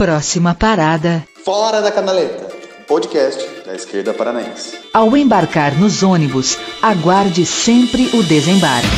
Próxima parada. Fora da Canaleta, podcast da esquerda paranaense. Ao embarcar nos ônibus, aguarde sempre o desembarque.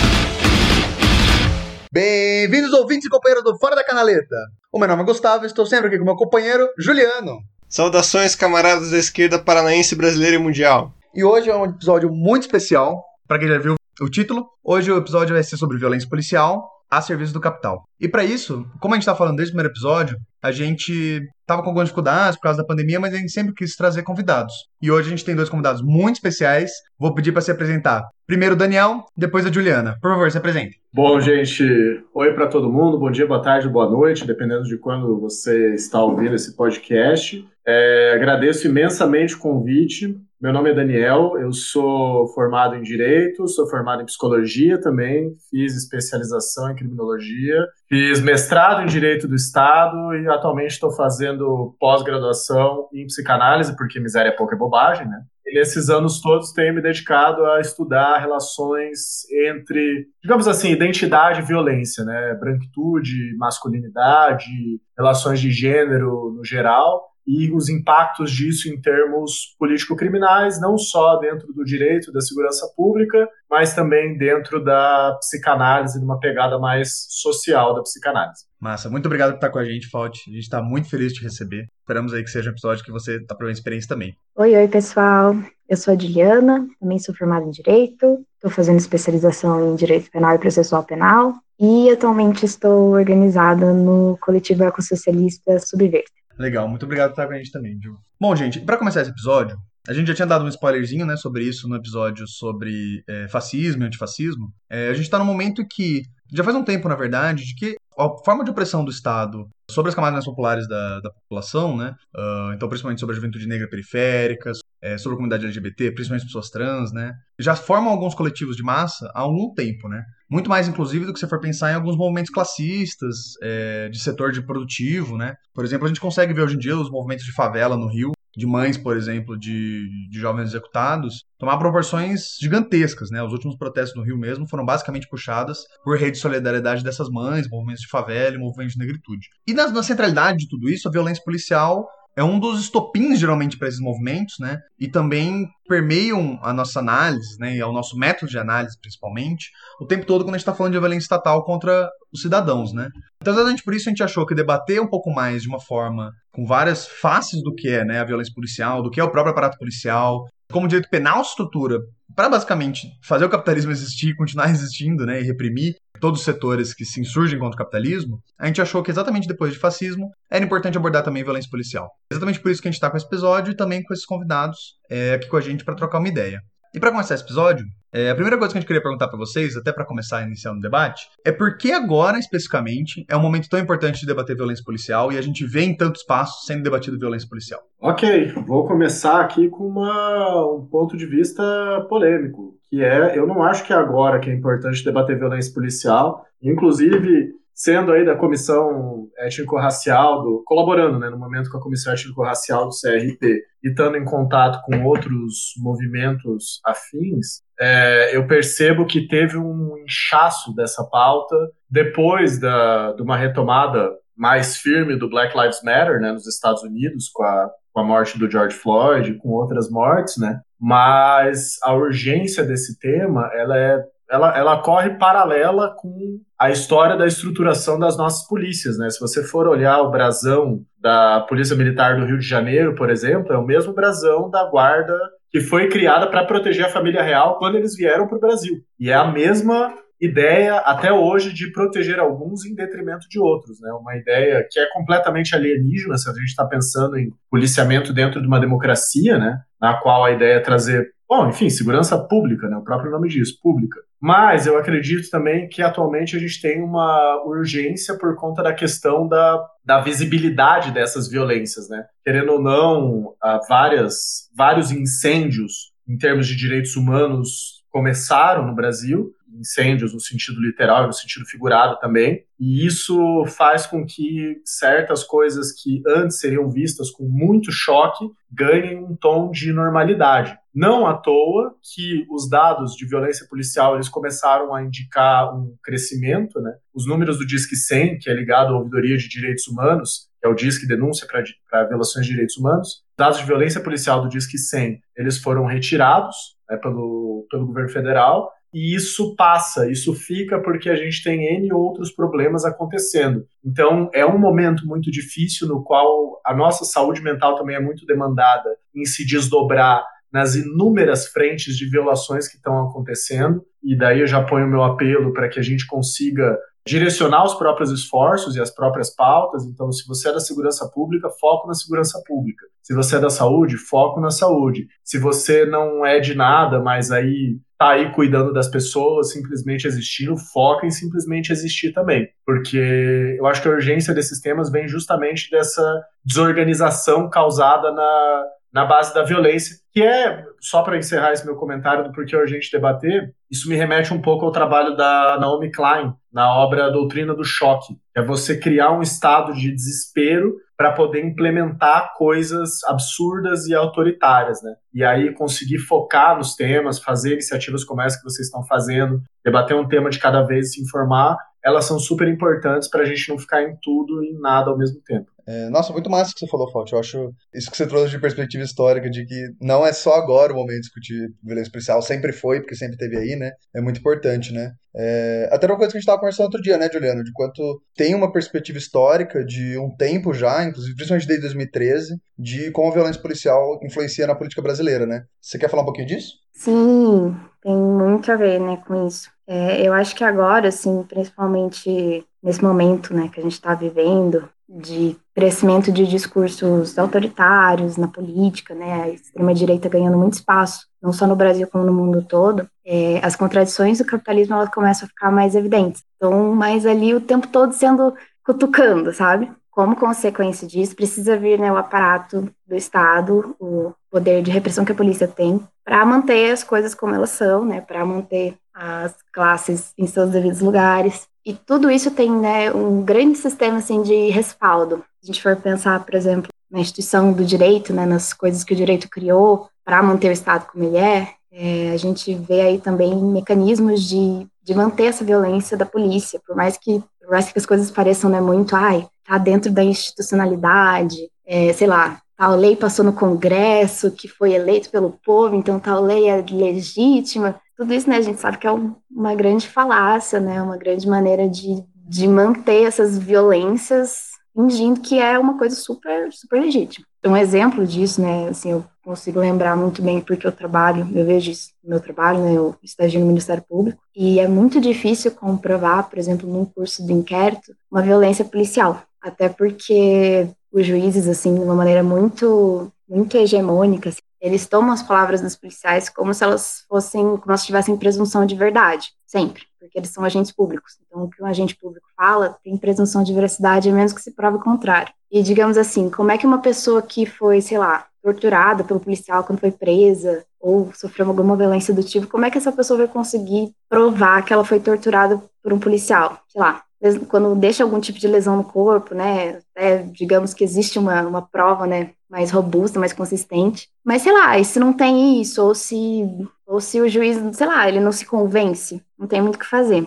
Bem-vindos, ouvintes e companheiros do Fora da Canaleta. O meu nome é Gustavo e estou sempre aqui com meu companheiro Juliano. Saudações, camaradas da esquerda paranaense, brasileira e mundial. E hoje é um episódio muito especial, para quem já viu o título. Hoje o episódio vai ser sobre violência policial a serviço do capital. E para isso, como a gente está falando desde o primeiro episódio, a gente estava com algumas dificuldades por causa da pandemia, mas a gente sempre quis trazer convidados. E hoje a gente tem dois convidados muito especiais. Vou pedir para se apresentar. Primeiro o Daniel, depois a Juliana. Por favor, se apresente. Bom, gente, oi para todo mundo. Bom dia, boa tarde, boa noite, dependendo de quando você está ouvindo esse podcast. É, agradeço imensamente o convite. Meu nome é Daniel, eu sou formado em Direito, sou formado em Psicologia também, fiz especialização em Criminologia, fiz mestrado em Direito do Estado e atualmente estou fazendo pós-graduação em Psicanálise, porque miséria é pouca é bobagem, né? E nesses anos todos tenho me dedicado a estudar relações entre, digamos assim, identidade e violência, né? Branquitude, masculinidade, relações de gênero no geral e os impactos disso em termos político-criminais, não só dentro do direito da segurança pública, mas também dentro da psicanálise, de uma pegada mais social da psicanálise. Massa, muito obrigado por estar com a gente, Fault. A gente está muito feliz de te receber. Esperamos aí que seja um episódio que você está provando experiência também. Oi, oi, pessoal. Eu sou a Juliana, também sou formada em Direito, estou fazendo especialização em Direito Penal e Processual Penal e atualmente estou organizada no coletivo ecossocialista Subverta. Legal, muito obrigado por estar com a gente também, Ju. Bom, gente, para começar esse episódio, a gente já tinha dado um spoilerzinho, né, sobre isso no episódio sobre é, fascismo e antifascismo. É, a gente está num momento que, já faz um tempo, na verdade, de que a forma de opressão do Estado sobre as camadas mais populares da, da população, né, uh, então principalmente sobre a juventude negra periférica, é, sobre a comunidade LGBT, principalmente pessoas trans, né, já formam alguns coletivos de massa há algum tempo, né, muito mais inclusive do que se for pensar em alguns movimentos classistas, é, de setor de produtivo, né, por exemplo, a gente consegue ver hoje em dia os movimentos de favela no Rio, de mães, por exemplo, de, de jovens executados, tomar proporções gigantescas, né? Os últimos protestos no Rio mesmo foram basicamente puxadas por rede de solidariedade dessas mães, movimentos de favela movimentos de negritude. E na, na centralidade de tudo isso, a violência policial é um dos estopins geralmente para esses movimentos, né? E também permeiam a nossa análise, né? E ao nosso método de análise, principalmente, o tempo todo quando a gente está falando de violência estatal contra os cidadãos, né? Então, exatamente por isso a gente achou que debater um pouco mais de uma forma com várias faces do que é, né, a violência policial, do que é o próprio aparato policial, como direito penal estrutura para basicamente fazer o capitalismo existir, continuar existindo, né, e reprimir todos os setores que se insurgem contra o capitalismo, a gente achou que exatamente depois de fascismo era importante abordar também violência policial. Exatamente por isso que a gente está com esse episódio e também com esses convidados é, aqui com a gente para trocar uma ideia. E para começar esse episódio, é, a primeira coisa que a gente queria perguntar para vocês, até para começar a iniciar o debate, é por que agora, especificamente, é um momento tão importante de debater violência policial e a gente vê em tanto espaço sendo debatido violência policial? Ok, vou começar aqui com uma, um ponto de vista polêmico, que é, eu não acho que é agora que é importante debater violência policial, inclusive sendo aí da comissão étnico-racial, do, colaborando né, no momento com a comissão étnico-racial do CRP e estando em contato com outros movimentos afins, é, eu percebo que teve um inchaço dessa pauta depois da, de uma retomada mais firme do Black Lives Matter né, nos Estados Unidos, com a, com a morte do George Floyd, com outras mortes, né? Mas a urgência desse tema, ela é ela, ela corre paralela com a história da estruturação das nossas polícias, né? Se você for olhar o brasão da Polícia Militar do Rio de Janeiro, por exemplo, é o mesmo brasão da guarda que foi criada para proteger a família real quando eles vieram para o Brasil. E é a mesma ideia até hoje de proteger alguns em detrimento de outros, né? Uma ideia que é completamente alienígena se a gente está pensando em policiamento dentro de uma democracia, né? Na qual a ideia é trazer, bom, enfim, segurança pública, né? O próprio nome diz, pública. Mas eu acredito também que atualmente a gente tem uma urgência por conta da questão da, da visibilidade dessas violências, né? Querendo ou não, várias, vários incêndios em termos de direitos humanos começaram no Brasil incêndios no sentido literal e no sentido figurado também. E isso faz com que certas coisas que antes seriam vistas com muito choque ganhem um tom de normalidade. Não à toa que os dados de violência policial eles começaram a indicar um crescimento, né? Os números do Disque 100, que é ligado à ouvidoria de direitos humanos, que é o Disque Denúncia para Violações de Direitos Humanos. Dados de violência policial do Disque 100, eles foram retirados né, pelo, pelo governo federal, e isso passa, isso fica porque a gente tem N outros problemas acontecendo. Então, é um momento muito difícil no qual a nossa saúde mental também é muito demandada em se desdobrar nas inúmeras frentes de violações que estão acontecendo, e daí eu já ponho meu apelo para que a gente consiga direcionar os próprios esforços e as próprias pautas. Então, se você é da segurança pública, foco na segurança pública. Se você é da saúde, foco na saúde. Se você não é de nada, mas aí tá aí cuidando das pessoas, simplesmente existindo, foca em simplesmente existir também. Porque eu acho que a urgência desses temas vem justamente dessa desorganização causada na, na base da violência, que é, só para encerrar esse meu comentário do porquê é urgente debater, isso me remete um pouco ao trabalho da Naomi Klein, na obra Doutrina do Choque, que é você criar um estado de desespero para poder implementar coisas absurdas e autoritárias, né? E aí conseguir focar nos temas, fazer iniciativas como essa que vocês estão fazendo, debater um tema de cada vez, se informar, elas são super importantes para a gente não ficar em tudo e em nada ao mesmo tempo. É, nossa, muito massa que você falou, Fauti. Eu acho isso que você trouxe de perspectiva histórica, de que não é só agora o momento de discutir violência policial, sempre foi, porque sempre teve aí, né? É muito importante, né? É, até uma coisa que a gente estava conversando outro dia, né, Juliano? De quanto tem uma perspectiva histórica de um tempo já, inclusive principalmente desde 2013, de como a violência policial influencia na política brasileira, né? Você quer falar um pouquinho disso? Sim, tem muito a ver, né, com isso. É, eu acho que agora, assim, principalmente nesse momento, né, que a gente está vivendo, de crescimento de discursos autoritários na política, né, a extrema-direita ganhando muito espaço, não só no Brasil como no mundo todo, é, as contradições do capitalismo elas começam a ficar mais evidentes. Então, mais ali o tempo todo sendo cutucando, sabe? Como consequência disso, precisa vir né, o aparato do Estado, o poder de repressão que a polícia tem, para manter as coisas como elas são, né, para manter as classes em seus devidos lugares. E tudo isso tem né, um grande sistema assim, de respaldo. Se a gente for pensar, por exemplo, na instituição do direito, né, nas coisas que o direito criou para manter o Estado como ele é, é, a gente vê aí também mecanismos de, de manter essa violência da polícia, por mais que, por mais que as coisas pareçam né, muito, ai, tá dentro da institucionalidade, é, sei lá, tal lei passou no Congresso, que foi eleito pelo povo, então tal lei é legítima. Tudo isso, né, a gente sabe que é uma grande falácia, né, uma grande maneira de, de manter essas violências fingindo que é uma coisa super, super legítima. Um exemplo disso, né, assim, eu consigo lembrar muito bem porque eu trabalho, eu vejo isso no meu trabalho, né, eu estagio no Ministério Público, e é muito difícil comprovar, por exemplo, num curso de inquérito, uma violência policial. Até porque os juízes, assim, de uma maneira muito, muito hegemônica, assim, eles tomam as palavras dos policiais como se elas fossem, como se tivessem presunção de verdade, sempre, porque eles são agentes públicos. Então, o que um agente público fala tem presunção de veracidade, a menos que se prove o contrário. E, digamos assim, como é que uma pessoa que foi, sei lá, torturada pelo policial quando foi presa, ou sofreu alguma violência do tipo, como é que essa pessoa vai conseguir provar que ela foi torturada por um policial? Sei lá, quando deixa algum tipo de lesão no corpo, né, até, digamos que existe uma, uma prova, né, mais robusta, mais consistente. Mas, sei lá, e se não tem isso, ou se, ou se o juiz, sei lá, ele não se convence, não tem muito o que fazer.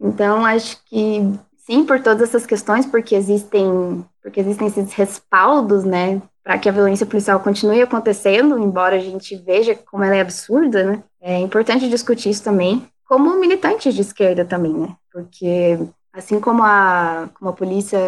Então, acho que sim, por todas essas questões, porque existem, porque existem esses respaldos, né, para que a violência policial continue acontecendo, embora a gente veja como ela é absurda, né, é importante discutir isso também, como militantes de esquerda também, né, porque Assim como a, como a polícia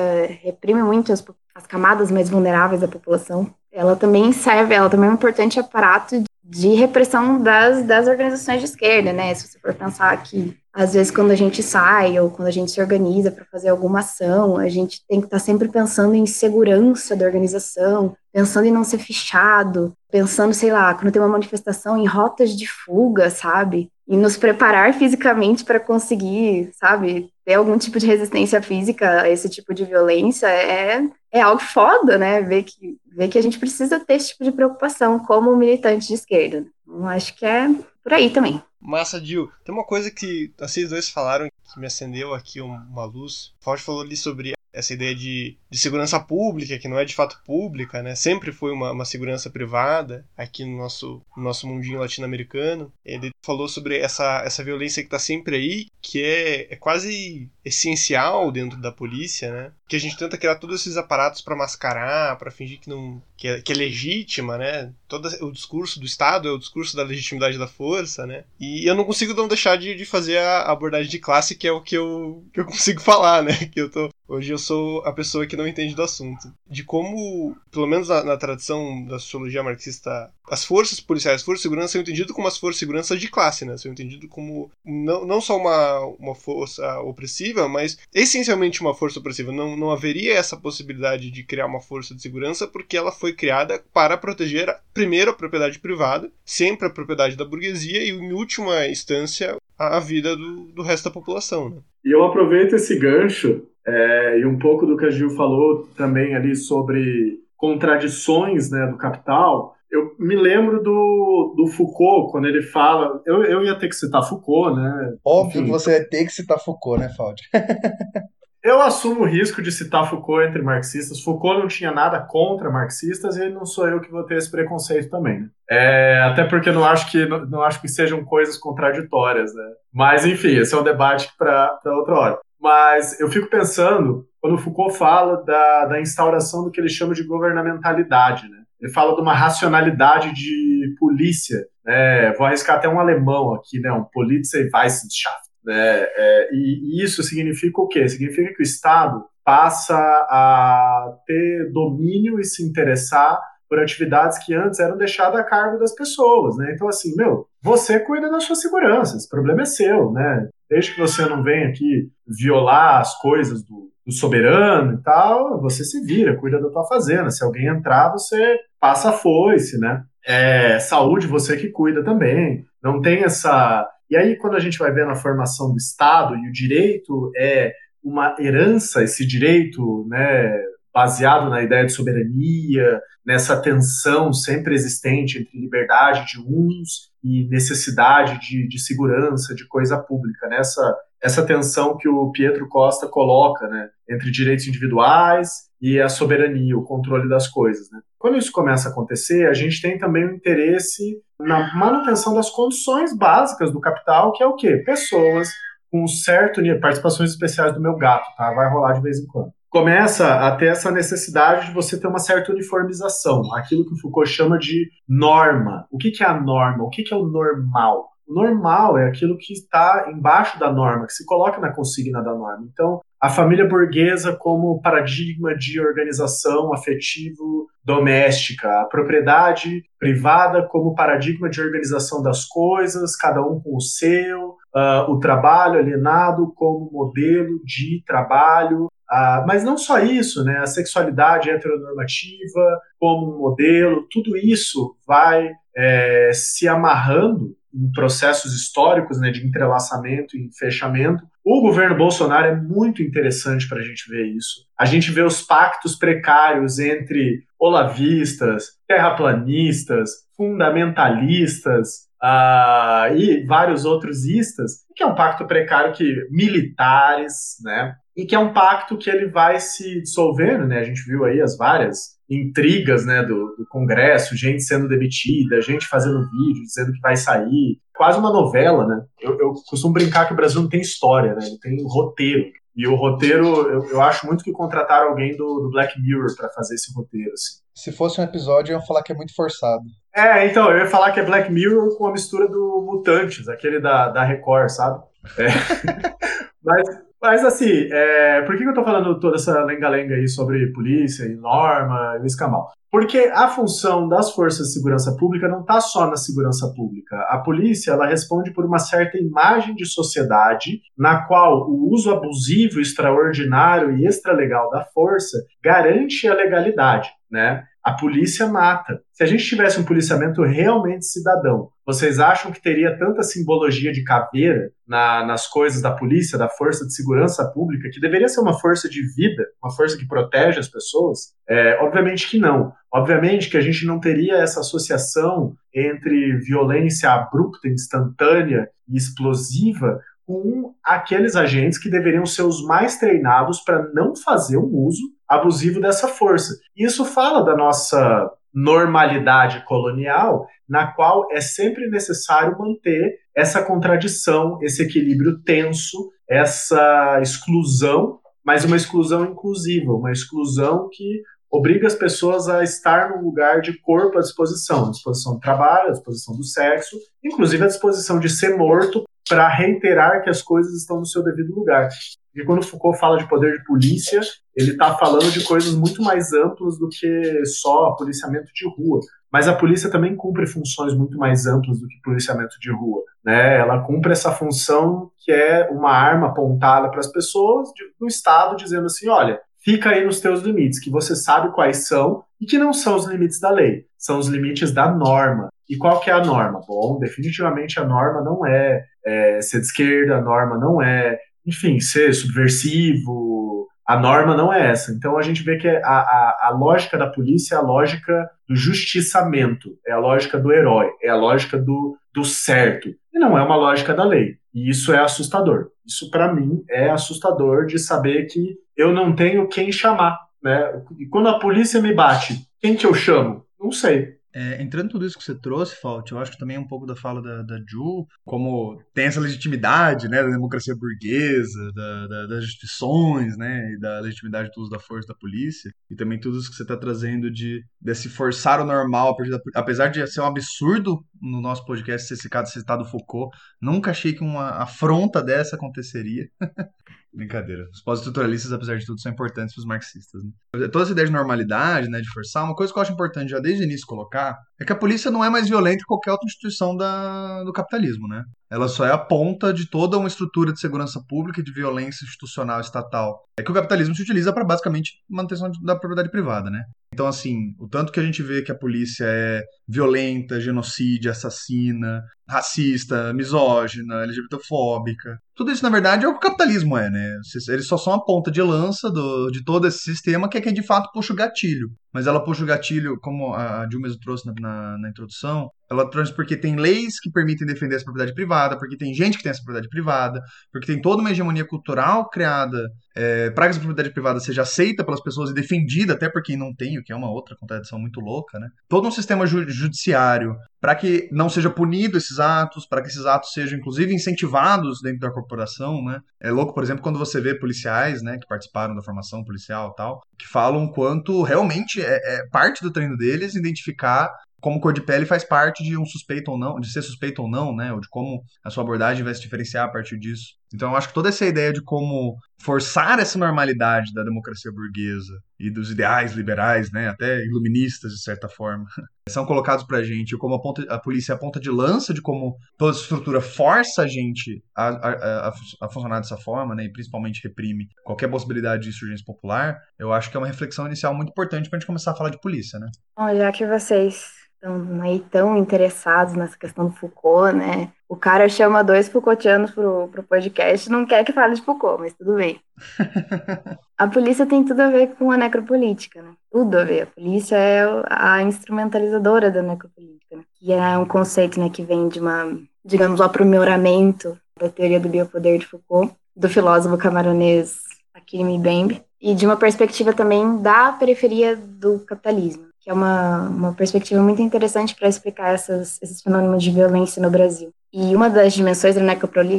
reprime muito as, as camadas mais vulneráveis da população, ela também serve, ela também é um importante aparato de repressão das, das organizações de esquerda, né? Se você for pensar que, às vezes, quando a gente sai ou quando a gente se organiza para fazer alguma ação, a gente tem que estar tá sempre pensando em segurança da organização, pensando em não ser fichado, pensando, sei lá, quando tem uma manifestação, em rotas de fuga, sabe? E nos preparar fisicamente para conseguir, sabe, ter algum tipo de resistência física a esse tipo de violência é, é algo foda, né? Ver que, ver que a gente precisa ter esse tipo de preocupação como militante de esquerda. Então, acho que é por aí também. Massa, Dil. Tem uma coisa que vocês dois falaram que me acendeu aqui uma luz. O Fausto falou ali sobre essa ideia de, de segurança pública, que não é de fato pública, né? Sempre foi uma, uma segurança privada aqui no nosso, no nosso mundinho latino-americano. Ele falou sobre essa, essa violência que está sempre aí, que é, é quase essencial dentro da polícia, né? Que a gente tenta criar todos esses aparatos para mascarar, para fingir que não que é, que é legítima, né? Todo o discurso do Estado é o discurso da legitimidade da força, né? E eu não consigo não deixar de, de fazer a abordagem de classe, que é o que eu, que eu consigo falar, né? Que eu tô Hoje eu sou a pessoa que não entende do assunto. De como, pelo menos na, na tradição da sociologia marxista, as forças policiais, as forças de segurança são entendidas como as forças de segurança de classe, né? São entendidas como não, não só uma, uma força opressiva, mas essencialmente uma força opressiva. Não, não haveria essa possibilidade de criar uma força de segurança porque ela foi criada para proteger, primeiro, a propriedade privada, sempre a propriedade da burguesia e, em última instância, a, vida do, do resto da população, né? E eu aproveito esse gancho é, e um pouco do que a Gil falou também ali sobre contradições né, do capital. Eu me lembro do, do Foucault, quando ele fala. Eu, eu ia ter que citar Foucault, né? Óbvio Enfim. que você vai ter que citar Foucault, né, Faude? eu assumo o risco de citar Foucault entre marxistas. Foucault não tinha nada contra marxistas e não sou eu que vou ter esse preconceito também. Né? É, até porque não acho que não, não, acho que sejam coisas contraditórias, né? Mas enfim, esse é um debate para outra hora. Mas eu fico pensando, quando Foucault fala da, da instauração do que ele chama de governamentalidade, né? Ele fala de uma racionalidade de polícia, né? Vou arriscar até um alemão aqui, né? Um Polizeiwissenschaft. Né? É, e, e isso significa o quê? Significa que o Estado passa a ter domínio e se interessar por atividades que antes eram deixadas a cargo das pessoas, né? Então, assim, meu, você cuida da sua segurança, esse problema é seu, né? Desde que você não venha aqui violar as coisas do, do soberano e tal, você se vira, cuida da tua fazenda. Se alguém entrar, você passa a foice, né? É, saúde, você que cuida também. Não tem essa. E aí, quando a gente vai ver na formação do Estado, e o direito é uma herança, esse direito, né, baseado na ideia de soberania, nessa tensão sempre existente entre liberdade de uns e necessidade de, de segurança, de coisa pública, nessa né? essa tensão que o Pietro Costa coloca, né, entre direitos individuais e a soberania, o controle das coisas, né. Quando isso começa a acontecer, a gente tem também um interesse na manutenção das condições básicas do capital, que é o quê? Pessoas com um certo nível, participações especiais do meu gato, tá? Vai rolar de vez em quando começa a ter essa necessidade de você ter uma certa uniformização, aquilo que o Foucault chama de norma. O que, que é a norma? O que, que é o normal? O normal é aquilo que está embaixo da norma, que se coloca na consigna da norma. Então, a família burguesa como paradigma de organização afetivo doméstica, a propriedade privada como paradigma de organização das coisas, cada um com o seu, uh, o trabalho alienado como modelo de trabalho, ah, mas não só isso, né? A sexualidade heteronormativa como um modelo, tudo isso vai é, se amarrando em processos históricos né, de entrelaçamento e fechamento. O governo Bolsonaro é muito interessante para a gente ver isso. A gente vê os pactos precários entre olavistas, terraplanistas, fundamentalistas, uh, e vários outros istas, que é um pacto precário que militares, né, e que é um pacto que ele vai se dissolvendo, né? A gente viu aí as várias intrigas, né, do, do, Congresso, gente sendo demitida, gente fazendo vídeo dizendo que vai sair, quase uma novela, né? Eu, eu costumo brincar que o Brasil não tem história, né? Ele tem roteiro. E o roteiro, eu, eu acho muito que contrataram alguém do, do Black Mirror para fazer esse roteiro, assim. Se fosse um episódio, eu ia falar que é muito forçado. É, então, eu ia falar que é Black Mirror com a mistura do Mutantes, aquele da, da Record, sabe? É. Mas mas assim, é, por que, eu estou falando toda essa lenga-lenga aí sobre polícia e norma e o escamal? Porque a função das forças de segurança pública não está só na segurança pública. A polícia ela responde por uma certa imagem de sociedade na qual o uso abusivo, extraordinário e extralegal da força garante a legalidade, né? A polícia mata. Se a gente tivesse um policiamento realmente cidadão, vocês acham que teria tanta simbologia de caveira na, nas coisas da polícia, da força de segurança pública, que deveria ser uma força de vida, uma força que protege as pessoas? É, obviamente que não. Obviamente que a gente não teria essa associação entre violência abrupta, instantânea e explosiva com aqueles agentes que deveriam ser os mais treinados para não fazer um uso abusivo dessa força. Isso fala da nossa normalidade colonial, na qual é sempre necessário manter essa contradição, esse equilíbrio tenso, essa exclusão, mas uma exclusão inclusiva, uma exclusão que obriga as pessoas a estar num lugar de corpo à disposição, à disposição do trabalho, à disposição do sexo, inclusive à disposição de ser morto para reiterar que as coisas estão no seu devido lugar. E quando Foucault fala de poder de polícia, ele está falando de coisas muito mais amplas do que só policiamento de rua. Mas a polícia também cumpre funções muito mais amplas do que policiamento de rua. Né? Ela cumpre essa função que é uma arma apontada para as pessoas do Estado, dizendo assim: olha, fica aí nos teus limites, que você sabe quais são e que não são os limites da lei, são os limites da norma. E qual que é a norma? Bom, definitivamente a norma não é, é ser de esquerda, a norma não é, enfim, ser subversivo, a norma não é essa. Então a gente vê que a, a, a lógica da polícia é a lógica do justiçamento, é a lógica do herói, é a lógica do, do certo, e não é uma lógica da lei. E isso é assustador. Isso, para mim, é assustador de saber que eu não tenho quem chamar. Né? E quando a polícia me bate, quem que eu chamo? Não sei. É, entrando em tudo isso que você trouxe, Fault, eu acho que também é um pouco da fala da, da Ju, como tem essa legitimidade, né, da democracia burguesa, da, da, das instituições, né, e da legitimidade do uso da força da polícia, e também tudo isso que você está trazendo de desse forçar o normal, apesar de ser um absurdo no nosso podcast ser citado, citado Foucault, nunca achei que uma afronta dessa aconteceria. Brincadeira. Os pós-estruturalistas, apesar de tudo, são importantes para os marxistas. Né? Toda essa ideia de normalidade, né, de forçar, uma coisa que eu acho importante já desde o início colocar é que a polícia não é mais violenta que qualquer outra instituição da, do capitalismo, né? Ela só é a ponta de toda uma estrutura de segurança pública e de violência institucional estatal. É que o capitalismo se utiliza para basicamente manutenção da propriedade privada, né? Então, assim, o tanto que a gente vê que a polícia é violenta, genocídio, assassina, racista, misógina, LGBTfóbica, tudo isso, na verdade, é o que o capitalismo é, né? Eles só são a ponta de lança do, de todo esse sistema que é quem de fato puxa o gatilho. Mas ela puxa o gatilho, como a Dilma trouxe na, na, na introdução, ela trouxe porque tem leis que permitem defender essa propriedade privada, porque tem gente que tem essa propriedade privada, porque tem toda uma hegemonia cultural criada é, para que essa propriedade privada seja aceita pelas pessoas e defendida até por quem não tem, o que é uma outra contradição muito louca, né? Todo um sistema ju judiciário para que não seja punido esses atos, para que esses atos sejam inclusive incentivados dentro da corporação, né? É louco, por exemplo, quando você vê policiais, né, que participaram da formação policial, tal, que falam quanto realmente é, é parte do treino deles identificar como cor de pele faz parte de um suspeito ou não, de ser suspeito ou não, né? Ou de como a sua abordagem vai se diferenciar a partir disso. Então eu acho que toda essa ideia de como forçar essa normalidade da democracia burguesa e dos ideais liberais, né, até iluministas de certa forma, são colocados pra gente como a, a polícia é a ponta de lança de como toda estrutura força a gente a, a, a, a funcionar dessa forma, né, e principalmente reprime qualquer possibilidade de insurgência popular, eu acho que é uma reflexão inicial muito importante pra gente começar a falar de polícia, né? Bom, já que vocês estão aí tão interessados nessa questão do Foucault, né? O cara chama dois Foucaultianos pro, pro podcast não quer que fale de Foucault, mas tudo bem. a polícia tem tudo a ver com a necropolítica, né? Tudo a ver. A polícia é a instrumentalizadora da necropolítica, né? que é um conceito né, que vem de uma, digamos, o aprimoramento da teoria do biopoder de Foucault, do filósofo camaronês Achille Mbembe, e de uma perspectiva também da periferia do capitalismo que é uma, uma perspectiva muito interessante para explicar essas, esses fenômenos de violência no Brasil. E uma das dimensões da,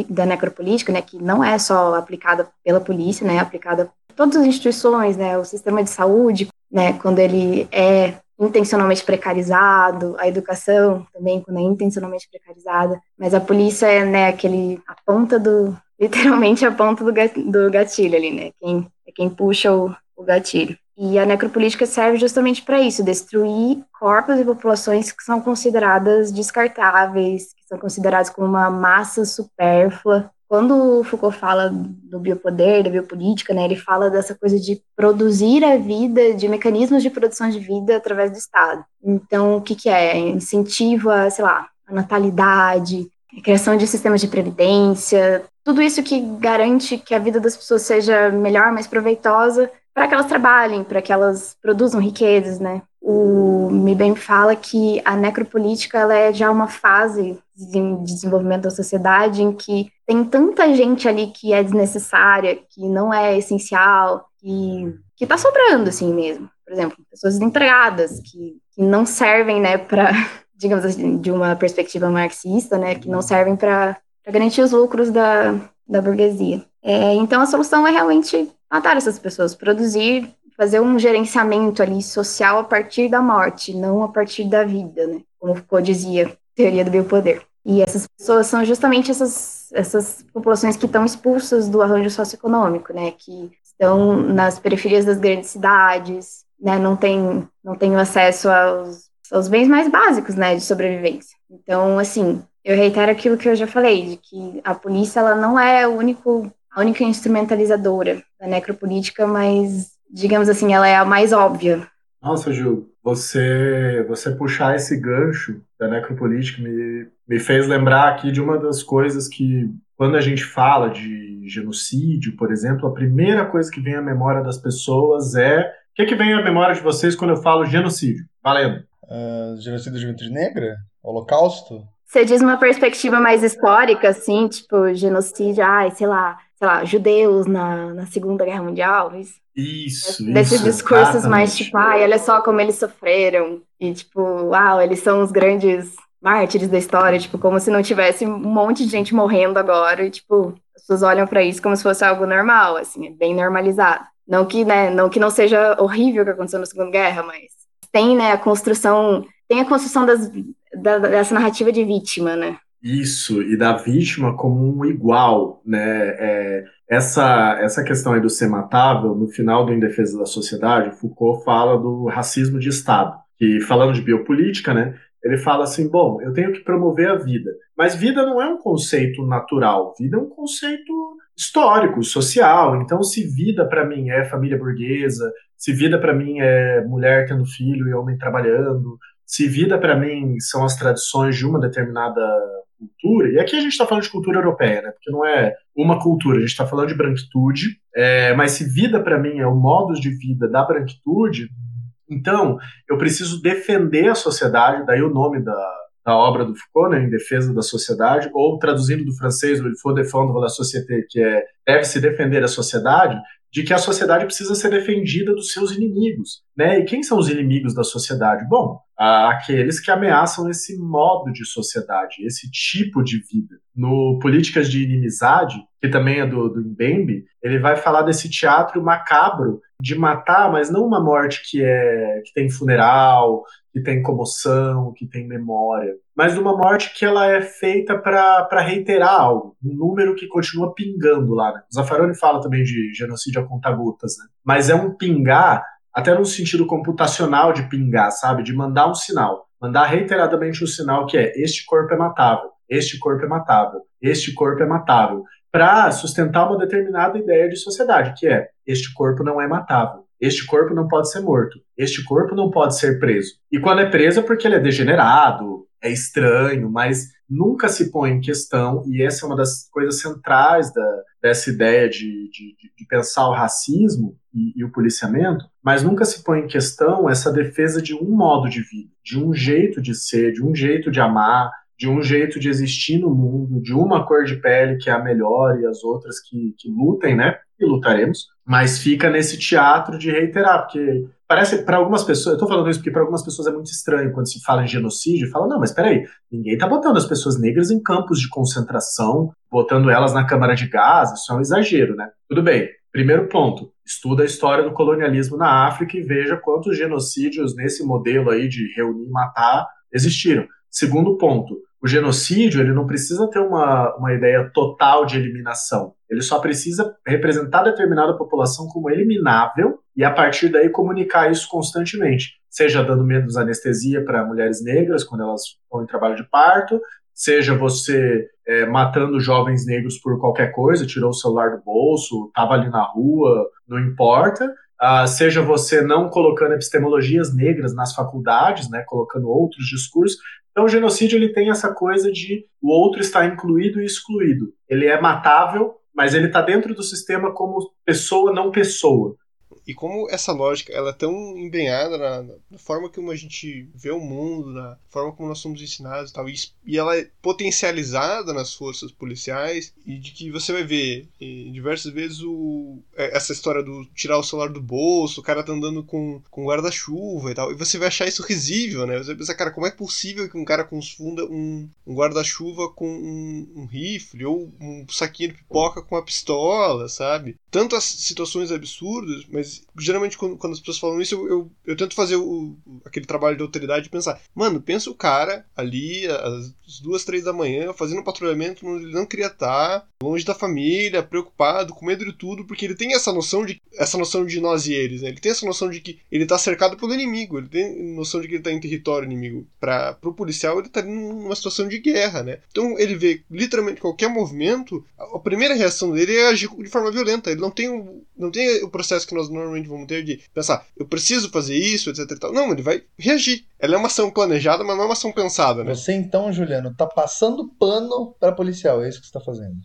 da necropolítica, né, que não é só aplicada pela polícia, né, é aplicada por todas as instituições, né, o sistema de saúde, né, quando ele é intencionalmente precarizado, a educação também quando é intencionalmente precarizada, mas a polícia é, né, aquele a ponta do literalmente a ponta do gatilho ali, né, quem é quem puxa o, o gatilho. E a necropolítica serve justamente para isso, destruir corpos e populações que são consideradas descartáveis, que são consideradas como uma massa supérflua. Quando o Foucault fala do biopoder, da biopolítica, né, ele fala dessa coisa de produzir a vida, de mecanismos de produção de vida através do Estado. Então, o que, que é? Incentivo a, sei lá, a natalidade, a criação de sistemas de previdência, tudo isso que garante que a vida das pessoas seja melhor, mais proveitosa, para que elas trabalhem, para que elas produzam riquezas, né? O Mibem fala que a necropolítica ela é já uma fase de desenvolvimento da sociedade em que tem tanta gente ali que é desnecessária, que não é essencial, que, que tá sobrando, assim mesmo. Por exemplo, pessoas desempregadas, que, que não servem, né, para, digamos assim, de uma perspectiva marxista, né, que não servem para garantir os lucros da, da burguesia. É, então, a solução é realmente matar essas pessoas, produzir, fazer um gerenciamento ali social a partir da morte, não a partir da vida, né? Como Foucault dizia, teoria do biopoder. E essas pessoas são justamente essas, essas populações que estão expulsas do arranjo socioeconômico, né? Que estão nas periferias das grandes cidades, né? Não tem, não tem acesso aos, aos bens mais básicos, né? De sobrevivência. Então, assim, eu reitero aquilo que eu já falei, de que a polícia ela não é o único, a única instrumentalizadora da necropolítica, mas, digamos assim, ela é a mais óbvia. Nossa, Ju, você, você puxar esse gancho da necropolítica me, me fez lembrar aqui de uma das coisas que, quando a gente fala de genocídio, por exemplo, a primeira coisa que vem à memória das pessoas é. O que, que vem à memória de vocês quando eu falo genocídio? Valendo. Uh, genocídio de juventude negra? Holocausto? Você diz uma perspectiva mais histórica, assim, tipo, genocídio, ai, sei lá, sei lá, judeus na, na Segunda Guerra Mundial, isso? Isso, Desses isso, discursos exatamente. mais tipo, ai, olha só como eles sofreram. E tipo, uau, eles são os grandes mártires da história, tipo, como se não tivesse um monte de gente morrendo agora. E tipo, as pessoas olham para isso como se fosse algo normal, assim, é bem normalizado. Não que, né, não que não seja horrível o que aconteceu na Segunda Guerra, mas tem, né, a construção, tem a construção das, da, dessa narrativa de vítima, né? Isso, e da vítima como um igual, né? É, essa, essa questão aí do ser matável, no final do Em Defesa da Sociedade, Foucault fala do racismo de Estado, que falando de biopolítica, né? Ele fala assim, bom, eu tenho que promover a vida, mas vida não é um conceito natural, vida é um conceito histórico, social. Então, se vida para mim é família burguesa, se vida para mim é mulher tendo filho e homem trabalhando, se vida para mim são as tradições de uma determinada cultura, e aqui a gente está falando de cultura europeia, né? Porque não é uma cultura, a gente está falando de branquitude, é, mas se vida para mim é o modo de vida da branquitude, então eu preciso defender a sociedade, daí o nome da, da obra do Foucault, né, em defesa da sociedade, ou traduzindo do francês, o Il faut défendre la société, que é deve-se defender a sociedade, de que a sociedade precisa ser defendida dos seus inimigos. Né? E quem são os inimigos da sociedade? Bom, aqueles que ameaçam esse modo de sociedade, esse tipo de vida. No Políticas de Inimizade, que também é do, do Mbembe, ele vai falar desse teatro macabro de matar, mas não uma morte que é que tem funeral, que tem comoção, que tem memória, mas uma morte que ela é feita para reiterar algo, um número que continua pingando lá. Né? O Zaffaroni fala também de genocídio a conta-gotas, né? mas é um pingar, até no sentido computacional de pingar, sabe? De mandar um sinal, mandar reiteradamente um sinal que é este corpo é matável, este corpo é matável, este corpo é matável, para sustentar uma determinada ideia de sociedade, que é este corpo não é matável. Este corpo não pode ser morto. Este corpo não pode ser preso. E quando é preso é porque ele é degenerado, é estranho, mas nunca se põe em questão, e essa é uma das coisas centrais da, dessa ideia de, de, de pensar o racismo e, e, o policiamento, mas nunca se põe em questão essa defesa de um modo de vida, de um jeito de ser, de um jeito de amar, de um jeito de existir no mundo, de uma cor de pele que é a melhor e as outras que, que lutem, né? E lutaremos, mas fica nesse teatro de reiterar, porque parece para algumas pessoas, eu tô falando isso porque para algumas pessoas é muito estranho quando se fala em genocídio, fala, não, mas peraí, ninguém tá botando as pessoas negras em campos de concentração, botando elas na câmara de gás, isso é um exagero, né? Tudo bem, primeiro ponto, estuda a história do colonialismo na África e veja quantos genocídios nesse modelo aí de reunir e matar existiram. Segundo ponto, o genocídio ele não precisa ter uma, uma ideia total de eliminação. Ele só precisa representar determinada população como eliminável e, a partir daí, comunicar isso constantemente. Seja dando menos anestesia para mulheres negras quando elas estão em trabalho de parto, seja você é, matando jovens negros por qualquer coisa, tirou o celular do bolso, estava ali na rua, não importa. Uh, seja você não colocando epistemologias negras nas faculdades, né, colocando outros discursos. Então, o genocídio ele tem essa coisa de o outro está incluído e excluído. Ele é matável, mas ele está dentro do sistema como pessoa não pessoa. E como essa lógica ela é tão empenhada na, na, forma como a gente vê o mundo, na forma como nós somos ensinados e tal, e, e ela é potencializada nas forças policiais, e de que você vai ver diversas vezes o, é, essa história do tirar o celular do bolso, o cara tá andando com, com guarda-chuva e tal, e você vai achar isso risível, né? Você vai pensar, cara, como é possível que um cara confunda um, um guarda-chuva com um, um rifle ou um saquinho de pipoca com uma pistola, sabe? Tantas situações absurdas, mas geralmente quando, quando as pessoas falam isso, eu, eu, eu tento fazer o, aquele trabalho de autoridade e pensar, mano, pensa o cara ali às duas, três da manhã, fazendo um patrulhamento ele não queria estar, longe da família, preocupado, com medo de tudo, porque ele tem essa noção de essa noção de nós e eles, né? Ele tem essa noção de que ele tá cercado pelo inimigo, ele tem noção de que ele tá em território inimigo. Para pro policial, ele tá numa situação de guerra, né? Então ele vê literalmente qualquer movimento, a primeira reação dele é agir de forma violenta. Ele não tem o, não tem o processo que nós normalmente vamos ter de pensar, eu preciso fazer isso, etc. Não, ele vai reagir. Ela é uma ação planejada, mas não é uma ação pensada, né? Você então, Juliano, tá passando pano para policial, é isso que você tá fazendo.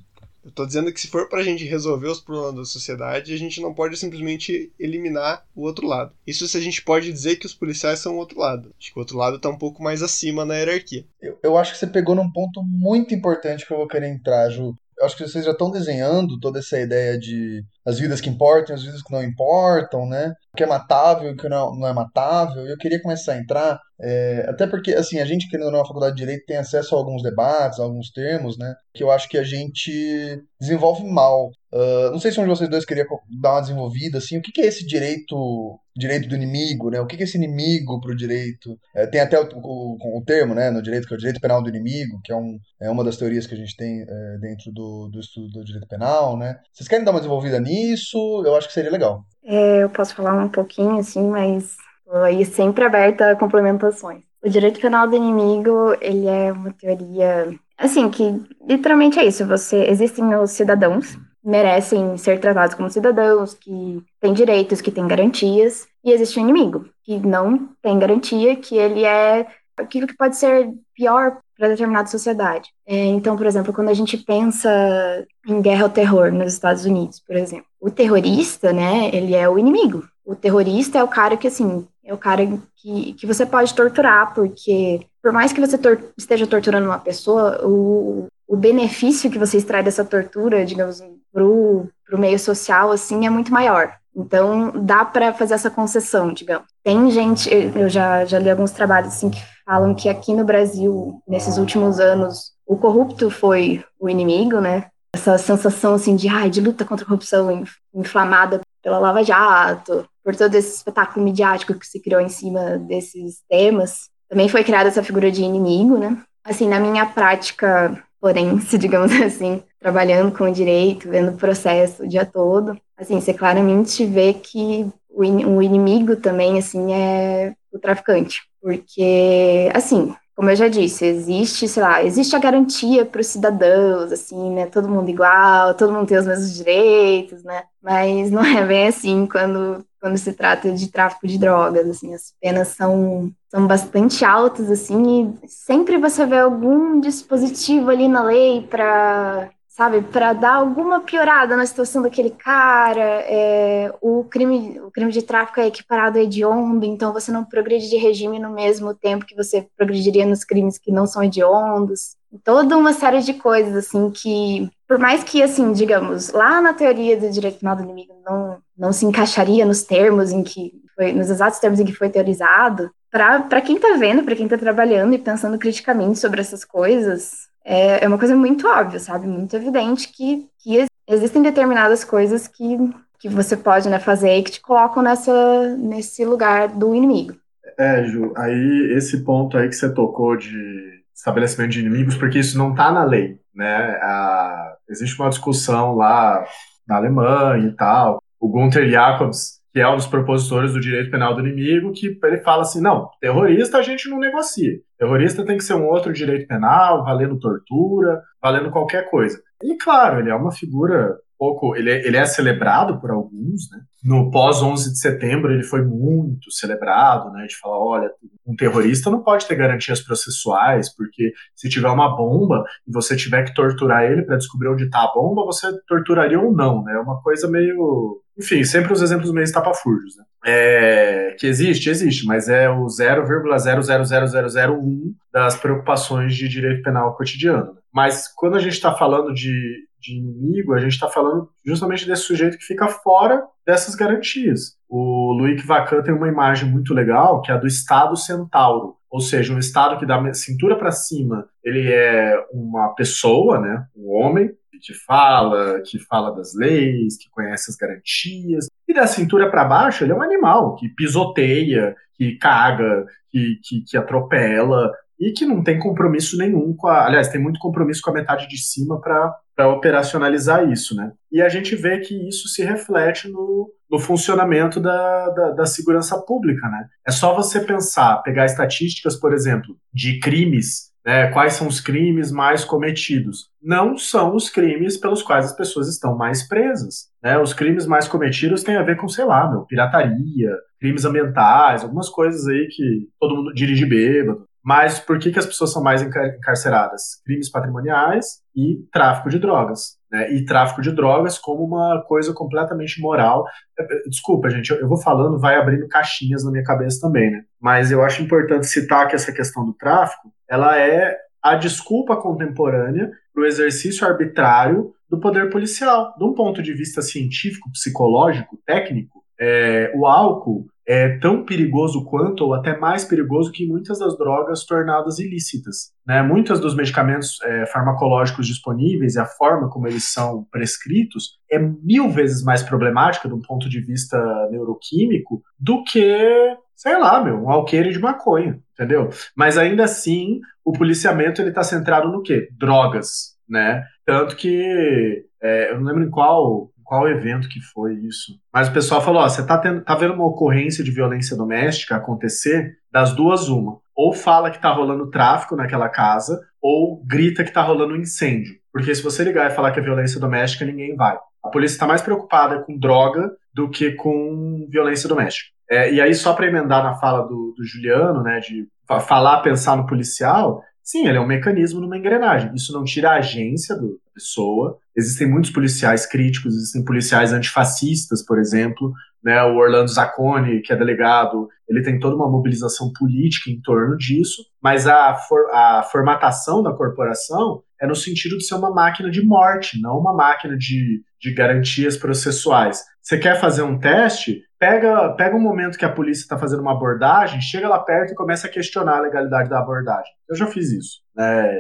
Eu tô dizendo que se for pra gente resolver os problemas da sociedade, a gente não pode simplesmente eliminar o outro lado. Isso se a gente pode dizer que os policiais são o outro lado. Acho que o outro lado tá um pouco mais acima na hierarquia. Eu, eu acho que você pegou num ponto muito importante que eu vou querer entrar, Ju. Eu acho que vocês já estão desenhando toda essa ideia de as vidas que importam, as vidas que não importam, né? O que é matável o que não, não é matável. Eu queria começar a entrar, é, até porque, assim, a gente, querendo ou não, na faculdade de Direito, tem acesso a alguns debates, a alguns termos, né? Que eu acho que a gente desenvolve mal. Uh, não sei se um de vocês dois queria dar uma desenvolvida, assim, o que, que é esse direito direito do inimigo, né? O que, que é esse inimigo para o direito? É, tem até o, o, o, termo, né, no direito, que é o direito penal do inimigo, que é, um, é uma das teorias que a gente tem é, dentro do, do estudo do direito penal, né? Vocês querem dar uma desenvolvida nisso? isso, eu acho que seria legal. É, eu posso falar um pouquinho, assim, mas aí sempre aberta a complementações. O direito penal do inimigo, ele é uma teoria, assim, que literalmente é isso, você, existem os cidadãos, merecem ser tratados como cidadãos, que têm direitos, que têm garantias, e existe um inimigo, que não tem garantia, que ele é aquilo que pode ser pior para determinada sociedade. É, então, por exemplo, quando a gente pensa em guerra ao terror nos Estados Unidos, por exemplo, o terrorista, né, ele é o inimigo. O terrorista é o cara que, assim, é o cara que, que você pode torturar, porque por mais que você tor esteja torturando uma pessoa, o, o benefício que você extrai dessa tortura, digamos, pro, pro meio social, assim, é muito maior. Então, dá para fazer essa concessão, digamos. Tem gente, eu já, já li alguns trabalhos, assim, que falam que aqui no Brasil, nesses últimos anos, o corrupto foi o inimigo, né? Essa sensação assim de, ai, de luta contra a corrupção inflamada pela Lava Jato, por todo esse espetáculo midiático que se criou em cima desses temas. Também foi criada essa figura de inimigo, né? Assim, na minha prática porém, se digamos assim, trabalhando com direito, vendo o processo o dia todo, assim, você claramente vê que o, o inimigo também, assim, é o traficante. Porque, assim, como eu já disse, existe, sei lá, existe a garantia para os cidadãos, assim, né? Todo mundo igual, todo mundo tem os mesmos direitos, né? Mas não é bem assim quando, quando se trata de tráfico de drogas, assim, as penas são, são bastante altas, assim, e sempre você vê algum dispositivo ali na lei para sabe, para dar alguma piorada na situação daquele cara. É, o, crime, o crime de tráfico é equiparado a hediondo, então você não progride de regime no mesmo tempo que você progrediria nos crimes que não são hediondos. Toda uma série de coisas, assim, que, por mais que, assim, digamos, lá na teoria do direito penal do inimigo não, não se encaixaria nos termos em que foi, nos exatos termos em que foi teorizado, para quem está vendo, para quem está trabalhando e pensando criticamente sobre essas coisas, é, é uma coisa muito óbvia, sabe? Muito evidente que, que existem determinadas coisas que, que você pode né, fazer e que te colocam nessa, nesse lugar do inimigo. É, Ju, aí esse ponto aí que você tocou de estabelecimento de inimigos, porque isso não está na lei, né? A, existe uma discussão lá na Alemanha e tal. O Gunther Jacobs que é um dos propositores do direito penal do inimigo, que ele fala assim: não, terrorista a gente não negocia. Terrorista tem que ser um outro direito penal, valendo tortura, valendo qualquer coisa. E claro, ele é uma figura pouco. Ele é, ele é celebrado por alguns, né? No pós 11 de setembro ele foi muito celebrado, né? De falar, olha, um terrorista não pode ter garantias processuais, porque se tiver uma bomba e você tiver que torturar ele para descobrir onde está a bomba, você torturaria ou não, né? É uma coisa meio enfim, sempre os exemplos meio estapafúrdios, né? É, que existe, existe, mas é o 0,000001 das preocupações de direito penal cotidiano. Mas quando a gente está falando de, de inimigo, a gente está falando justamente desse sujeito que fica fora dessas garantias. O Luiz Vacan tem uma imagem muito legal, que é a do Estado Centauro, ou seja, um Estado que da cintura para cima ele é uma pessoa, né, um homem, que fala, que fala das leis, que conhece as garantias, e da cintura para baixo ele é um animal que pisoteia, que caga, que, que, que atropela, e que não tem compromisso nenhum com a. Aliás, tem muito compromisso com a metade de cima para operacionalizar isso, né? E a gente vê que isso se reflete no, no funcionamento da, da, da, segurança pública, né? É só você pensar, pegar estatísticas, por exemplo, de crimes, né? Quais são os crimes mais cometidos? Não são os crimes pelos quais as pessoas estão mais presas, né? Os crimes mais cometidos têm a ver com, sei lá, meu, pirataria, crimes ambientais, algumas coisas aí que todo mundo dirige bêbado, mas por que, que as pessoas são mais encarceradas? Crimes patrimoniais e tráfico de drogas. Né? E tráfico de drogas como uma coisa completamente moral. É, é, desculpa, gente, eu vou falando, vai abrindo caixinhas na minha cabeça também, né? Mas eu acho importante citar que essa questão do tráfico, ela é a desculpa contemporânea para o exercício arbitrário do poder policial. De um ponto de vista científico, psicológico, técnico, é, o álcool é tão perigoso quanto, ou até mais perigoso que muitas das drogas tornadas ilícitas. Né? Muitos dos medicamentos é, farmacológicos disponíveis e a forma como eles são prescritos é mil vezes mais problemática, um ponto de vista neuroquímico, do que, sei lá, meu, um alqueire de maconha, entendeu? Mas ainda assim, o policiamento ele está centrado no quê? Drogas, né? Tanto que é, eu não lembro em qual qual evento que foi isso. Mas o pessoal falou: ó, você tá, tendo, tá vendo uma ocorrência de violência doméstica acontecer? Das duas, uma. Ou fala que tá rolando tráfico naquela casa, ou grita que tá rolando incêndio. Porque se você ligar e falar que é violência doméstica, ninguém vai. A polícia está mais preocupada com droga do que com violência doméstica. É, e aí, só para emendar na fala do, do Juliano, né, de falar, pensar no policial, sim, ele é um mecanismo numa engrenagem. Isso não tira a agência do, da pessoa, Existem muitos policiais críticos, existem policiais antifascistas, por exemplo, né, o Orlando Zacconi, que é delegado, ele tem toda uma mobilização política em torno disso, mas a, for, a formatação da corporação é no sentido de ser uma máquina de morte, não uma máquina de, de garantias processuais. Você quer fazer um teste? Pega, pega um momento que a polícia está fazendo uma abordagem, chega lá perto e começa a questionar a legalidade da abordagem. Eu já fiz isso.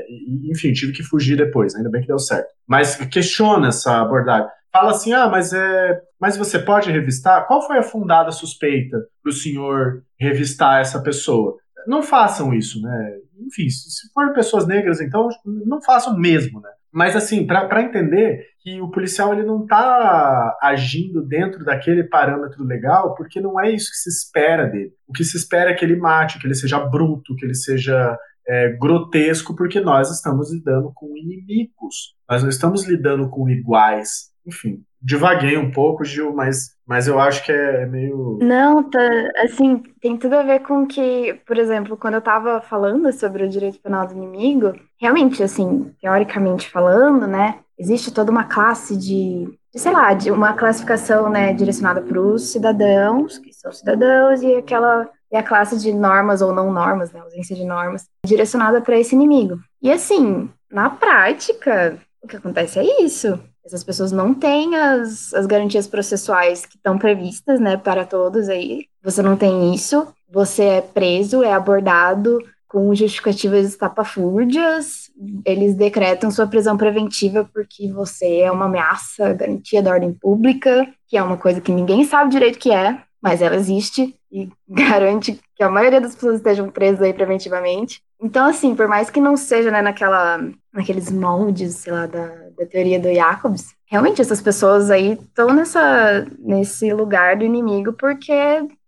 E, enfim, tive que fugir depois, ainda bem que deu certo. Mas questiona essa abordagem. Fala assim, ah, mas é, mas você pode revistar? Qual foi a fundada suspeita para o senhor revistar essa pessoa? Não façam isso, né? Enfim, se forem pessoas negras, então não façam mesmo, né? Mas assim, para entender que o policial ele não está agindo dentro daquele parâmetro legal, porque não é isso que se espera dele. O que se espera é que ele mate, que ele seja bruto, que ele seja é, grotesco, porque nós estamos lidando com inimigos, nós não estamos lidando com iguais. Enfim, divaguei um pouco, Gil, mas, mas eu acho que é meio. Não, tá, assim, tem tudo a ver com que, por exemplo, quando eu estava falando sobre o direito penal do inimigo, realmente, assim, teoricamente falando, né, existe toda uma classe de, de sei lá, de uma classificação, né, direcionada para os cidadãos, que são cidadãos, e aquela e a classe de normas ou não normas, né, ausência de normas, direcionada para esse inimigo. E assim, na prática, o que acontece é isso. Essas pessoas não têm as, as garantias processuais que estão previstas, né, para todos aí. Você não tem isso, você é preso, é abordado com justificativas estapafúrdias, eles decretam sua prisão preventiva porque você é uma ameaça à garantia da ordem pública, que é uma coisa que ninguém sabe direito que é, mas ela existe e garante que a maioria das pessoas estejam presas aí preventivamente. Então, assim, por mais que não seja né, naquela, naqueles moldes, sei lá, da, da teoria do Jacobs, realmente essas pessoas aí estão nessa, nesse lugar do inimigo porque,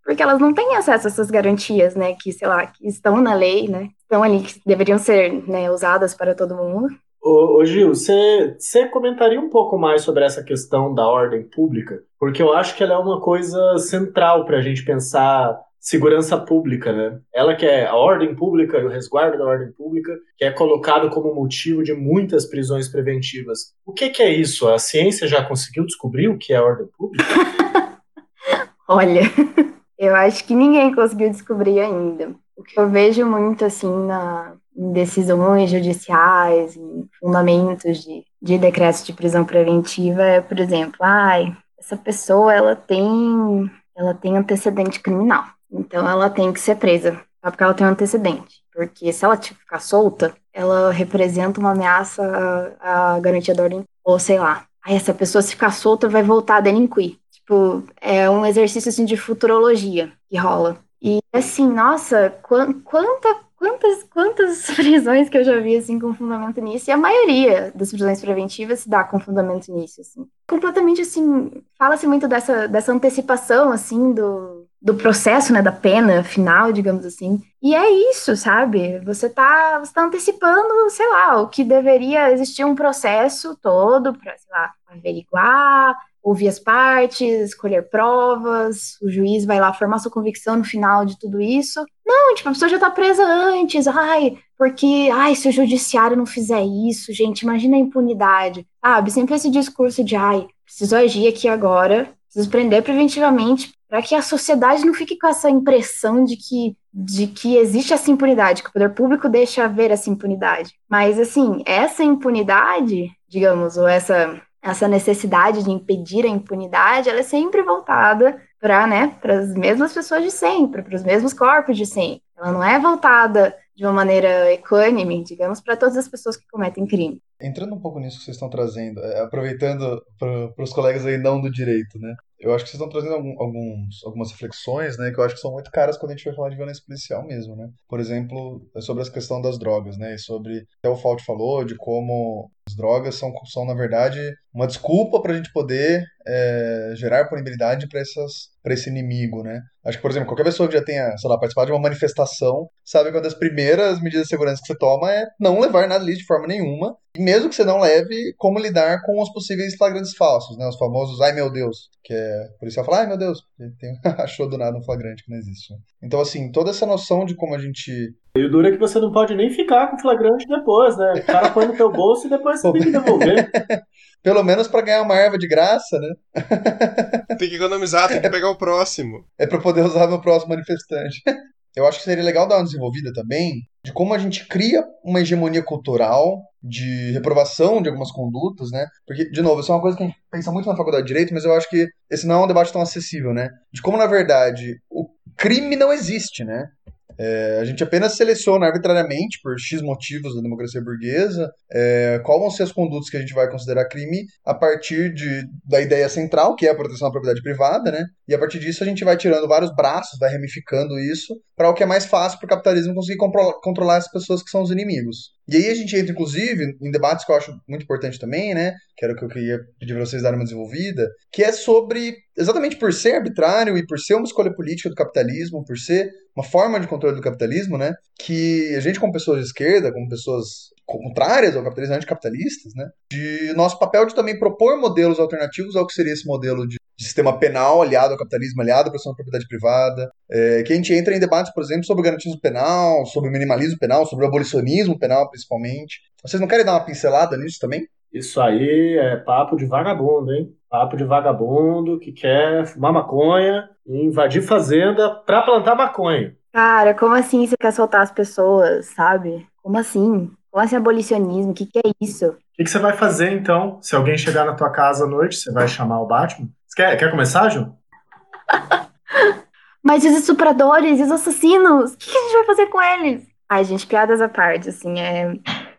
porque elas não têm acesso a essas garantias, né, que, sei lá, que estão na lei, né, estão ali, que deveriam ser né, usadas para todo mundo. Ô, ô Gil, você comentaria um pouco mais sobre essa questão da ordem pública? Porque eu acho que ela é uma coisa central para a gente pensar segurança pública, né? Ela que é a ordem pública e o resguardo da ordem pública, que é colocado como motivo de muitas prisões preventivas. O que, que é isso? A ciência já conseguiu descobrir o que é ordem pública? Olha, eu acho que ninguém conseguiu descobrir ainda. O que eu vejo muito, assim, na, em decisões judiciais, em fundamentos de, de decretos de prisão preventiva é, por exemplo, ai, essa pessoa, ela tem, ela tem antecedente criminal. Então, ela tem que ser presa, só porque ela tem um antecedente. Porque se ela ficar solta, ela representa uma ameaça à, à garantia da ordem, ou sei lá. Aí essa pessoa, se ficar solta, vai voltar a delinquir. Tipo, é um exercício assim de futurologia que rola. E assim, nossa, quanta, quantas, quantas prisões que eu já vi assim com fundamento nisso, e a maioria das prisões preventivas se dá com fundamento nisso, assim. Completamente assim, fala-se muito dessa, dessa antecipação assim do, do processo, né, da pena final, digamos assim. E é isso, sabe? Você tá, você tá antecipando, sei lá, o que deveria existir um processo todo para, sei lá, averiguar, ouvir as partes, escolher provas, o juiz vai lá formar sua convicção no final de tudo isso. Não, tipo, a pessoa já tá presa antes, ai, porque, ai, se o judiciário não fizer isso, gente, imagina a impunidade, sabe? Sempre esse discurso de, ai, preciso agir aqui agora, preciso prender preventivamente para que a sociedade não fique com essa impressão de que, de que existe essa impunidade, que o poder público deixa ver essa impunidade. Mas, assim, essa impunidade, digamos, ou essa, essa necessidade de impedir a impunidade, ela é sempre voltada para né, as mesmas pessoas de sempre, para os mesmos corpos de sempre. Ela não é voltada de uma maneira equânime, digamos, para todas as pessoas que cometem crime. Entrando um pouco nisso que vocês estão trazendo, é, aproveitando para os colegas aí não do direito, né? Eu acho que vocês estão trazendo alguns, algumas reflexões, né, que eu acho que são muito caras quando a gente vai falar de violência policial mesmo, né? Por exemplo, sobre a questão das drogas, né, e sobre, até o Fault falou, de como as drogas são, são na verdade, uma desculpa para a gente poder é, gerar punibilidade para esse inimigo, né? Acho que, por exemplo, qualquer pessoa que já tenha, sei lá, participado de uma manifestação, sabe que uma das primeiras medidas de segurança que você toma é não levar nada ali de forma nenhuma, e mesmo que você não leve, como lidar com os possíveis flagrantes falsos, né? Os famosos ai meu Deus, que é o policial fala ai meu Deus, tem, achou do nada um flagrante que não existe. Né? Então, assim, toda essa noção de como a gente e o duro é que você não pode nem ficar com flagrante depois, né? O cara põe no teu bolso e depois você tem que devolver. Pelo menos para ganhar uma erva de graça, né? tem que economizar, tem que pegar o próximo. É para poder usar no próximo manifestante. Eu acho que seria legal dar uma desenvolvida também de como a gente cria uma hegemonia cultural de reprovação de algumas condutas, né? Porque, de novo, isso é uma coisa que a gente pensa muito na faculdade de Direito, mas eu acho que esse não é um debate tão acessível, né? De como, na verdade, o crime não existe, né? É, a gente apenas seleciona arbitrariamente, por X motivos da democracia burguesa, é, qual vão ser as condutas que a gente vai considerar crime a partir de, da ideia central, que é a proteção da propriedade privada, né? E a partir disso a gente vai tirando vários braços, vai ramificando isso, para o que é mais fácil para o capitalismo conseguir controlar as pessoas que são os inimigos. E aí a gente entra, inclusive, em debates que eu acho muito importante também, né? Que era o que eu queria pedir para vocês darem uma desenvolvida, que é sobre, exatamente por ser arbitrário e por ser uma escolha política do capitalismo, por ser uma forma de controle do capitalismo, né? Que a gente, como pessoas de esquerda, como pessoas contrárias ao capitalismo, anticapitalistas, né? De nosso papel de também propor modelos alternativos ao que seria esse modelo de de sistema penal aliado ao capitalismo, aliado à pressão da propriedade privada, é, que a gente entra em debates, por exemplo, sobre o garantismo penal, sobre o minimalismo penal, sobre o abolicionismo penal, principalmente. Vocês não querem dar uma pincelada nisso também? Isso aí é papo de vagabundo, hein? Papo de vagabundo que quer fumar maconha e invadir fazenda pra plantar maconha. Cara, como assim você quer soltar as pessoas, sabe? Como assim? Como assim abolicionismo? O que, que é isso? O que, que você vai fazer então? Se alguém chegar na tua casa à noite, você vai chamar o Batman? Você quer, quer começar, Ju? Mas os estupradores, os assassinos? O que a gente vai fazer com eles? Ai, gente, piadas à parte, assim, é,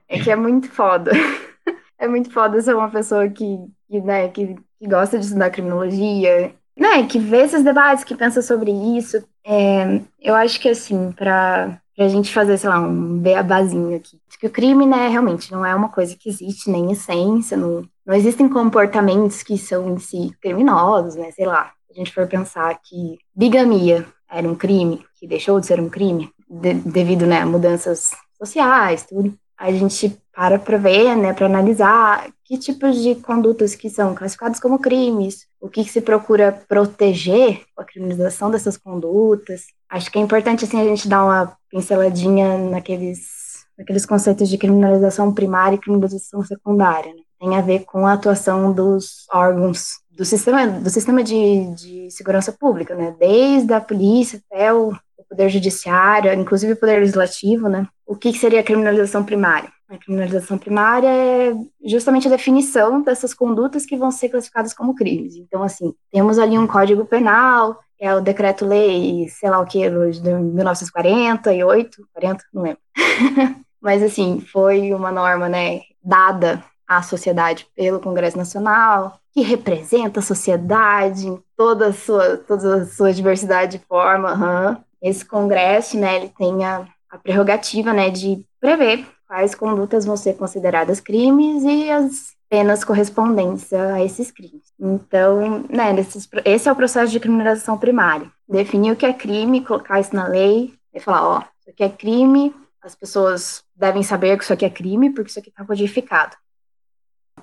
é que é muito foda. é muito foda ser uma pessoa que, que, né, que, que gosta de estudar criminologia, né, que vê esses debates, que pensa sobre isso. É, eu acho que, assim, para a gente fazer, sei lá, um beabazinho aqui. Que o crime, né, realmente não é uma coisa que existe nem em essência, não, não existem comportamentos que são em si criminosos, né? Sei lá, se a gente for pensar que bigamia era um crime, que deixou de ser um crime, de, devido né, a mudanças sociais, tudo, a gente para para ver, né, para analisar que tipos de condutas que são classificadas como crimes, o que, que se procura proteger com a criminalização dessas condutas. Acho que é importante assim a gente dar uma pinceladinha naqueles naqueles conceitos de criminalização primária e criminalização secundária. Né? tem a ver com a atuação dos órgãos do sistema, do sistema de, de segurança pública, né? Desde a polícia até o, o poder judiciário, inclusive o poder legislativo, né? O que, que seria a criminalização primária? A criminalização primária é justamente a definição dessas condutas que vão ser classificadas como crimes. Então, assim, temos ali um código penal, é o decreto-lei, sei lá o que, de 1948, 40, não lembro. Mas, assim, foi uma norma, né, dada à sociedade pelo Congresso Nacional, que representa a sociedade em toda a sua, toda a sua diversidade de forma. Uhum. Esse Congresso, né, ele tem a, a prerrogativa, né, de prever quais condutas vão ser consideradas crimes e as penas correspondentes a esses crimes. Então, né, esse é o processo de criminalização primária. Definir o que é crime, colocar isso na lei e falar, ó, isso aqui é crime, as pessoas devem saber que isso aqui é crime porque isso aqui está codificado.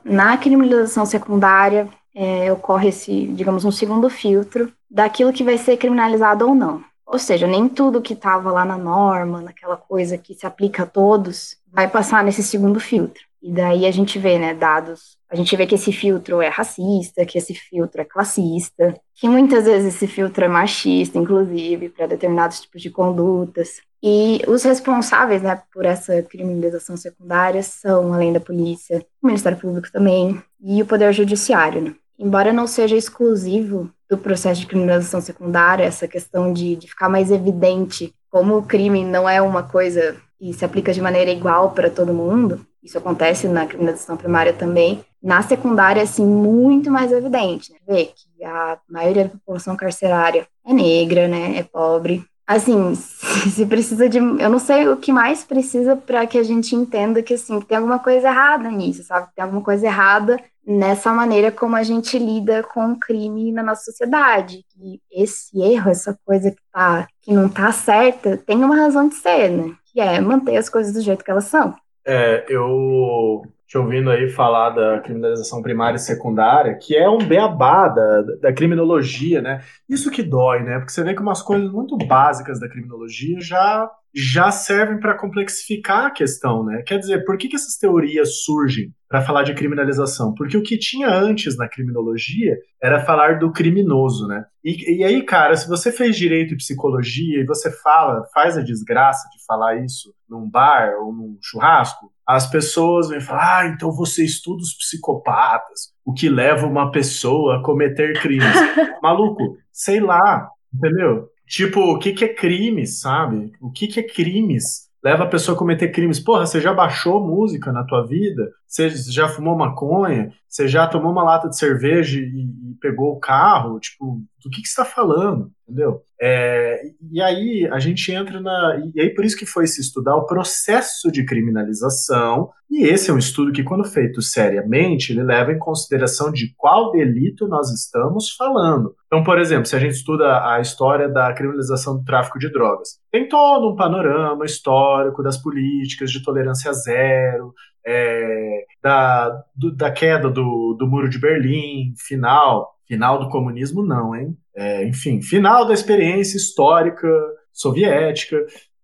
Na criminalização secundária, é, ocorre esse, digamos, um segundo filtro daquilo que vai ser criminalizado ou não. Ou seja, nem tudo que estava lá na norma, naquela coisa que se aplica a todos, vai passar nesse segundo filtro. E daí a gente vê, né, dados, a gente vê que esse filtro é racista, que esse filtro é classista, que muitas vezes esse filtro é machista, inclusive, para determinados tipos de condutas. E os responsáveis, né, por essa criminalização secundária são, além da polícia, o Ministério Público também e o Poder Judiciário, né? Embora não seja exclusivo do processo de criminalização secundária, essa questão de, de ficar mais evidente como o crime não é uma coisa e se aplica de maneira igual para todo mundo, isso acontece na criminalização primária também, na secundária, assim, muito mais evidente, né? Vê que a maioria da população carcerária é negra, né? É pobre. Assim, se precisa de. Eu não sei o que mais precisa para que a gente entenda que, assim, tem alguma coisa errada nisso, sabe? Tem alguma coisa errada nessa maneira como a gente lida com o crime na nossa sociedade. E esse erro, essa coisa que, tá, que não tá certa, tem uma razão de ser, né? Que é manter as coisas do jeito que elas são. É, eu te ouvindo aí falar da criminalização primária e secundária, que é um beabá da, da criminologia, né? Isso que dói, né? Porque você vê que umas coisas muito básicas da criminologia já já servem para complexificar a questão, né? Quer dizer, por que, que essas teorias surgem para falar de criminalização? Porque o que tinha antes na criminologia era falar do criminoso, né? E, e aí, cara, se você fez direito e psicologia e você fala, faz a desgraça de falar isso num bar ou num churrasco, as pessoas vêm falar, ah, então você estuda os psicopatas, o que leva uma pessoa a cometer crimes. Maluco, sei lá, entendeu? Tipo, o que, que é crime, sabe? O que, que é crimes? Leva a pessoa a cometer crimes. Porra, você já baixou música na tua vida? Você já fumou maconha? Você já tomou uma lata de cerveja e, e pegou o carro? Tipo, do que, que você está falando? Entendeu? É, e aí a gente entra na. E aí por isso que foi se estudar o processo de criminalização. E esse é um estudo que, quando feito seriamente, ele leva em consideração de qual delito nós estamos falando. Então, por exemplo, se a gente estuda a história da criminalização do tráfico de drogas, tem todo um panorama histórico das políticas de tolerância zero, é, da, do, da queda do, do muro de Berlim, final, final do comunismo não, hein? É, enfim, final da experiência histórica soviética.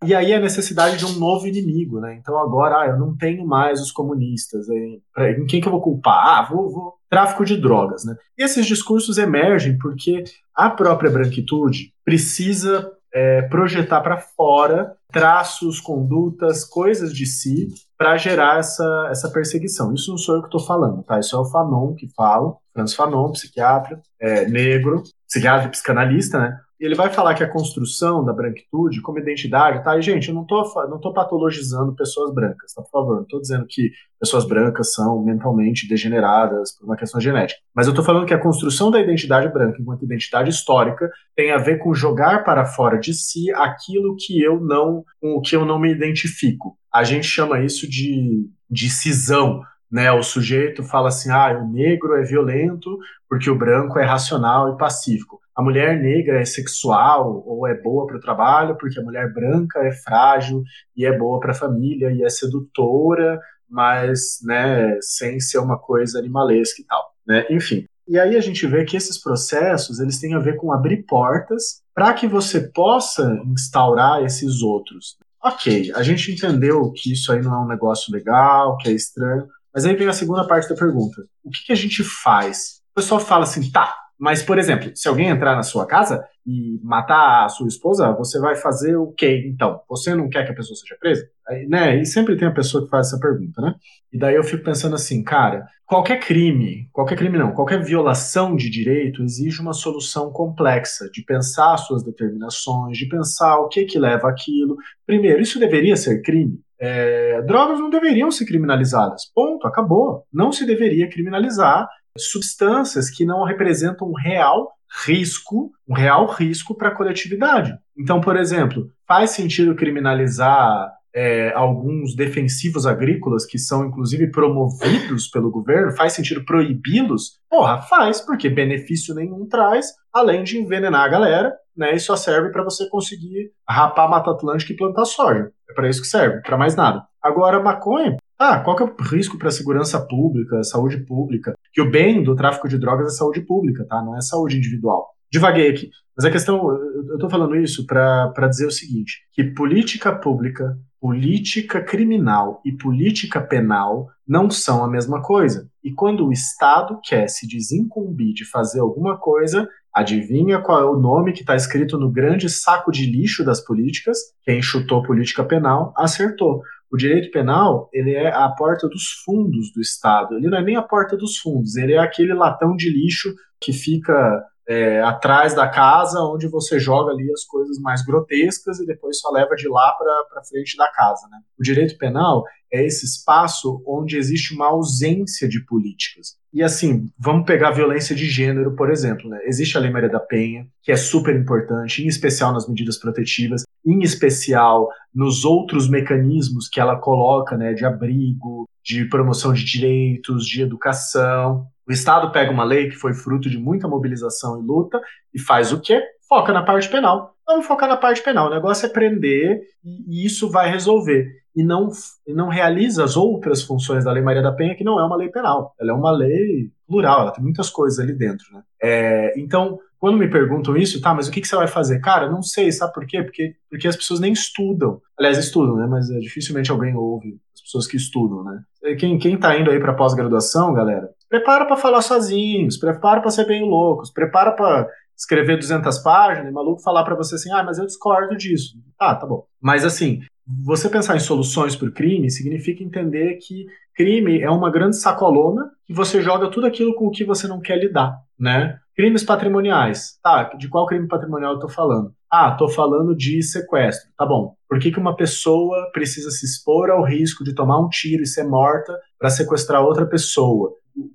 E aí a necessidade de um novo inimigo, né? Então agora, ah, eu não tenho mais os comunistas. Hein? Em quem que eu vou culpar? Ah, vou, vou. Tráfico de drogas, né? E esses discursos emergem porque a própria branquitude precisa é, projetar para fora traços, condutas, coisas de si para gerar essa, essa perseguição. Isso não sou eu que estou falando, tá? Isso é o Fanon que fala, Franz Fanon, psiquiatra, é, negro, psiquiatra e psicanalista, né? ele vai falar que a construção da branquitude como identidade, tá? E, gente, eu não tô, não tô patologizando pessoas brancas, tá? Por favor, não tô dizendo que pessoas brancas são mentalmente degeneradas por uma questão genética. Mas eu tô falando que a construção da identidade branca enquanto identidade histórica tem a ver com jogar para fora de si aquilo que eu não, com o que eu não me identifico. A gente chama isso de, de cisão, né, o sujeito fala assim: ah, o negro é violento porque o branco é racional e pacífico a mulher negra é sexual ou é boa para o trabalho, porque a mulher branca é frágil e é boa para a família e é sedutora, mas né, sem ser uma coisa animalesca e tal. Né? Enfim. E aí a gente vê que esses processos eles têm a ver com abrir portas para que você possa instaurar esses outros. Ok, a gente entendeu que isso aí não é um negócio legal, que é estranho, Mas aí vem a segunda parte da pergunta. O que, que a gente faz? O pessoal fala assim, tá, mas, por exemplo, se alguém entrar na sua casa e matar a sua esposa, você vai fazer o quê, então? Você não quer que a pessoa seja presa? Aí, né? E sempre tem a pessoa que faz essa pergunta, né? E daí eu fico pensando assim, cara, qualquer crime, qualquer crime não, qualquer violação de direito exige uma solução complexa, de pensar suas determinações, de pensar o que que leva aquilo. Primeiro, isso deveria ser crime? É, drogas não deveriam ser criminalizadas. Ponto, acabou. Não se deveria criminalizar substâncias que não representam um real risco, um real risco para a coletividade. Então, por exemplo, faz sentido criminalizar é, alguns defensivos agrícolas que são inclusive promovidos pelo governo? Faz sentido proibi-los? Porra, faz, porque benefício nenhum traz, além de envenenar a galera, né? E só serve para você conseguir rapar a Mata Atlântica e plantar soja. É para isso que serve, para mais nada. Agora, maconha, ah, qual que é o risco para a segurança pública, saúde pública? Que o bem do tráfico de drogas é saúde pública, tá? Não é saúde individual. Divaguei aqui. Mas a questão, eu estou falando isso para dizer o seguinte: que política pública, política criminal e política penal não são a mesma coisa. E quando o Estado quer se desincumbir de fazer alguma coisa, adivinha qual é o nome que está escrito no grande saco de lixo das políticas? Quem chutou política penal acertou. O direito penal, ele é a porta dos fundos do Estado. Ele não é nem a porta dos fundos, ele é aquele latão de lixo que fica é, atrás da casa, onde você joga ali as coisas mais grotescas e depois só leva de lá para frente da casa. Né? O direito penal é esse espaço onde existe uma ausência de políticas. E assim, vamos pegar a violência de gênero, por exemplo. Né? Existe a Lei Maria da Penha, que é super importante, em especial nas medidas protetivas, em especial nos outros mecanismos que ela coloca, né, de abrigo, de promoção de direitos, de educação. O Estado pega uma lei que foi fruto de muita mobilização e luta e faz o quê? Foca na parte penal. Vamos focar na parte penal. O negócio é prender e isso vai resolver. E não, e não realiza as outras funções da Lei Maria da Penha, que não é uma lei penal. Ela é uma lei plural, ela tem muitas coisas ali dentro. Né? É, então, quando me perguntam isso, tá, mas o que, que você vai fazer? Cara, não sei, sabe por quê? Porque, porque as pessoas nem estudam. Aliás, estudam, né? Mas é, dificilmente alguém ouve as pessoas que estudam, né? Quem, quem tá indo aí para pós-graduação, galera, prepara para falar sozinhos, prepara para ser bem loucos, prepara para escrever 200 páginas e maluco falar para você assim, ah, mas eu discordo disso. Ah, tá bom. Mas assim, você pensar em soluções para o crime significa entender que crime é uma grande sacolona que você joga tudo aquilo com o que você não quer lidar, né? Crimes patrimoniais. Tá, de qual crime patrimonial eu tô falando? Ah, tô falando de sequestro. Tá bom. Por que, que uma pessoa precisa se expor ao risco de tomar um tiro e ser morta para sequestrar outra pessoa?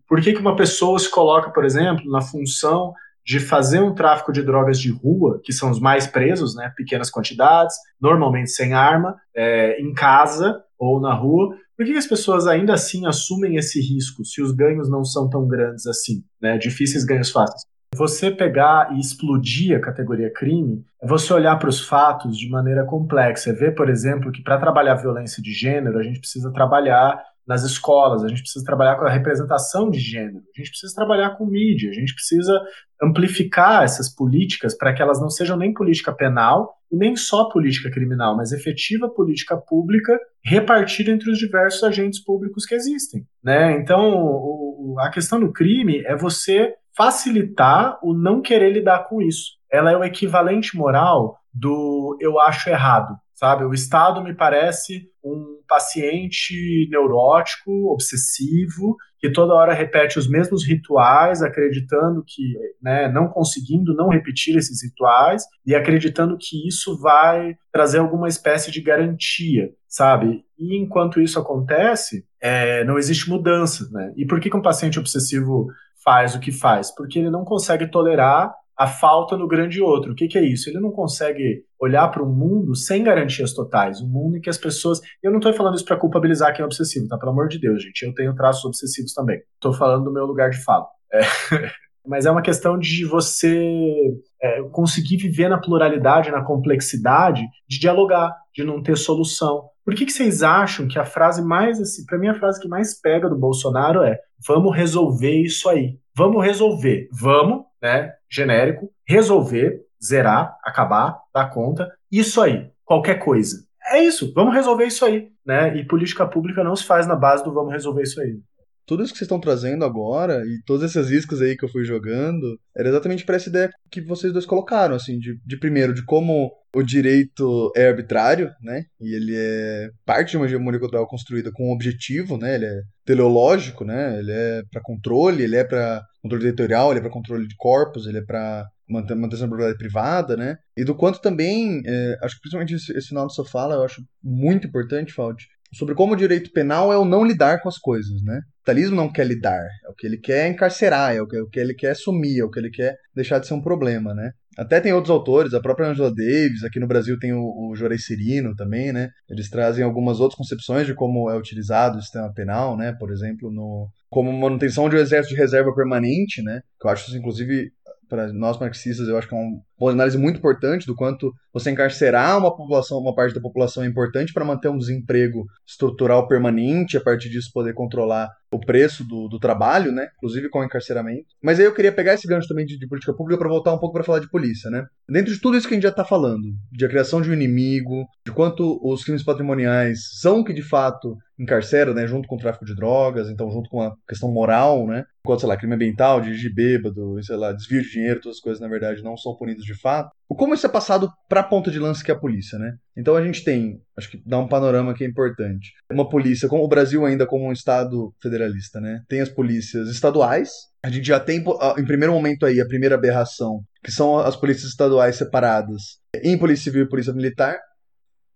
Por que, que uma pessoa se coloca, por exemplo, na função de fazer um tráfico de drogas de rua, que são os mais presos, né, pequenas quantidades, normalmente sem arma, é, em casa ou na rua. Por que, as pessoas ainda assim assumem esse risco se os ganhos não são tão grandes assim, né, difíceis ganhos fáceis? Você pegar e explodir a categoria crime é você olhar para os fatos de maneira complexa. É ver, por exemplo, que para trabalhar violência de gênero, a gente precisa trabalhar nas escolas, a gente precisa trabalhar com a representação de gênero, a gente precisa trabalhar com mídia, a gente precisa amplificar essas políticas para que elas não sejam nem política penal e nem só política criminal, mas efetiva política pública repartida entre os diversos agentes públicos que existem. Né? Então, o, a questão do crime é você facilitar o não querer lidar com isso. Ela é o equivalente moral do eu acho errado, sabe? O Estado me parece um paciente neurótico, obsessivo, que toda hora repete os mesmos rituais, acreditando que, né, não conseguindo não repetir esses rituais e acreditando que isso vai trazer alguma espécie de garantia, sabe? E enquanto isso acontece, é, não existe mudança, né? E por que, que um paciente obsessivo faz o que faz? Porque ele não consegue tolerar a falta no grande outro. O que, que é isso? Ele não consegue olhar para um mundo sem garantias totais, um mundo em que as pessoas. Eu não estou falando isso para culpabilizar quem é obsessivo, tá? Pelo amor de Deus, gente. Eu tenho traços obsessivos também. Estou falando do meu lugar de fala. É. Mas é uma questão de você é, conseguir viver na pluralidade, na complexidade, de dialogar, de não ter solução. Por que, que vocês acham que a frase mais, assim, para mim, a frase que mais pega do Bolsonaro é: vamos resolver isso aí? Vamos resolver. Vamos, né? genérico, resolver, zerar, acabar, dar conta, isso aí, qualquer coisa. É isso, vamos resolver isso aí, né? E política pública não se faz na base do vamos resolver isso aí. Tudo isso que vocês estão trazendo agora e todas essas iscas aí que eu fui jogando, era exatamente para essa ideia que vocês dois colocaram, assim, de, de primeiro, de como o direito é arbitrário, né? E ele é parte de uma hegemonia cultural construída com um objetivo, né? Ele é teleológico, né? Ele é para controle, ele é para controle territorial, ele é para controle de corpos, ele é para manutenção da propriedade privada, né? E do quanto também, é, acho que principalmente esse, esse final da sua fala, eu acho muito importante, Faldi, sobre como o direito penal é o não lidar com as coisas, né? O capitalismo não quer lidar, é o que ele quer encarcerar, é o que, é o que ele quer sumir, é o que ele quer deixar de ser um problema, né? Até tem outros autores, a própria Angela Davis, aqui no Brasil tem o, o Jorei Cirino também, né? Eles trazem algumas outras concepções de como é utilizado o sistema penal, né? Por exemplo, no, como manutenção de um exército de reserva permanente, né? Que eu acho inclusive, para nós marxistas, eu acho que é um, uma análise muito importante do quanto você encarcerar uma população, uma parte da população é importante para manter um desemprego estrutural permanente, a partir disso poder controlar o preço do, do trabalho, né? Inclusive com o encarceramento. Mas aí eu queria pegar esse gancho também de, de política pública para voltar um pouco para falar de polícia, né? Dentro de tudo isso que a gente já está falando, de a criação de um inimigo, de quanto os crimes patrimoniais são que de fato encarceram, né? Junto com o tráfico de drogas, então junto com a questão moral, né? Enquanto, sei lá, crime ambiental, dirigir bêbado, sei lá, desvio de dinheiro, todas as coisas, na verdade, não são punidos de fato. Como isso é passado para a ponta de lança que é a polícia, né? Então a gente tem, acho que dá um panorama que é importante. Uma polícia, como o Brasil ainda como um estado federalista, né? Tem as polícias estaduais. A gente já tem, em primeiro momento aí, a primeira aberração, que são as polícias estaduais separadas em polícia civil e polícia militar.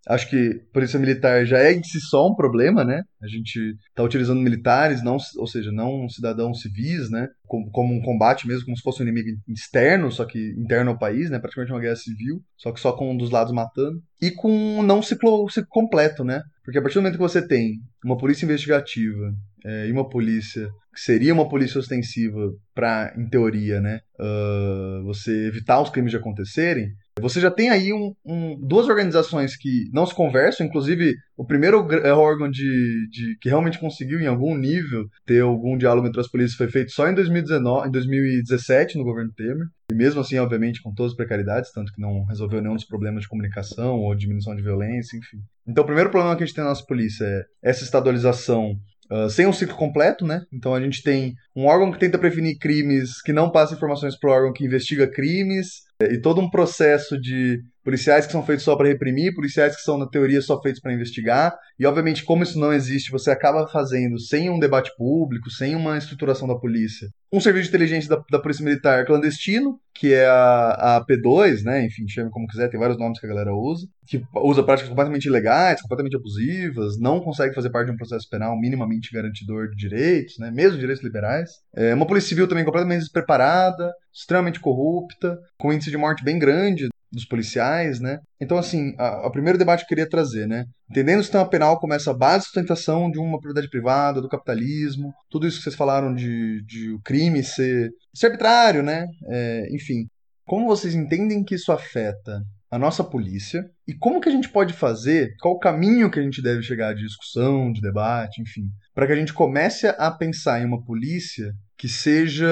Acho que polícia militar já é em si só um problema, né? A gente está utilizando militares, não, ou seja, não cidadãos civis, né? Como, como, um combate mesmo, como se fosse um inimigo externo, só que interno ao país, né? Praticamente uma guerra civil, só que só com um dos lados matando. E com não ciclo, ciclo completo, né? Porque a partir do momento que você tem uma polícia investigativa é, e uma polícia que seria uma polícia ostensiva para, em teoria, né, uh, você evitar os crimes de acontecerem, você já tem aí um, um, duas organizações que não se conversam, inclusive o primeiro é, órgão de, de, que realmente conseguiu em algum nível ter algum diálogo entre as polícias foi feito só em 2019, em 2017 no governo Temer. E mesmo assim, obviamente, com todas as precariedades, tanto que não resolveu nenhum dos problemas de comunicação ou diminuição de violência, enfim. Então, o primeiro problema que a gente tem na nossa polícia é essa estadualização Uh, sem um ciclo completo, né? Então a gente tem um órgão que tenta prevenir crimes, que não passa informações para o órgão que investiga crimes, e todo um processo de policiais que são feitos só para reprimir, policiais que são, na teoria, só feitos para investigar. E, obviamente, como isso não existe, você acaba fazendo sem um debate público, sem uma estruturação da polícia. Um serviço de inteligência da, da Polícia Militar clandestino, que é a, a P2, né? Enfim, chame como quiser, tem vários nomes que a galera usa. Que usa práticas completamente ilegais, completamente abusivas, não consegue fazer parte de um processo penal minimamente garantidor de direitos, né? Mesmo direitos liberais. É uma Polícia Civil também completamente despreparada, extremamente corrupta, com índice de morte bem grande dos policiais, né? Então, assim, o primeiro debate que eu queria trazer, né? Entendendo o sistema penal como essa base de sustentação de uma propriedade privada, do capitalismo, tudo isso que vocês falaram de, de o crime ser, ser arbitrário, né? É, enfim, como vocês entendem que isso afeta a nossa polícia e como que a gente pode fazer, qual o caminho que a gente deve chegar de discussão, de debate, enfim, para que a gente comece a pensar em uma polícia que seja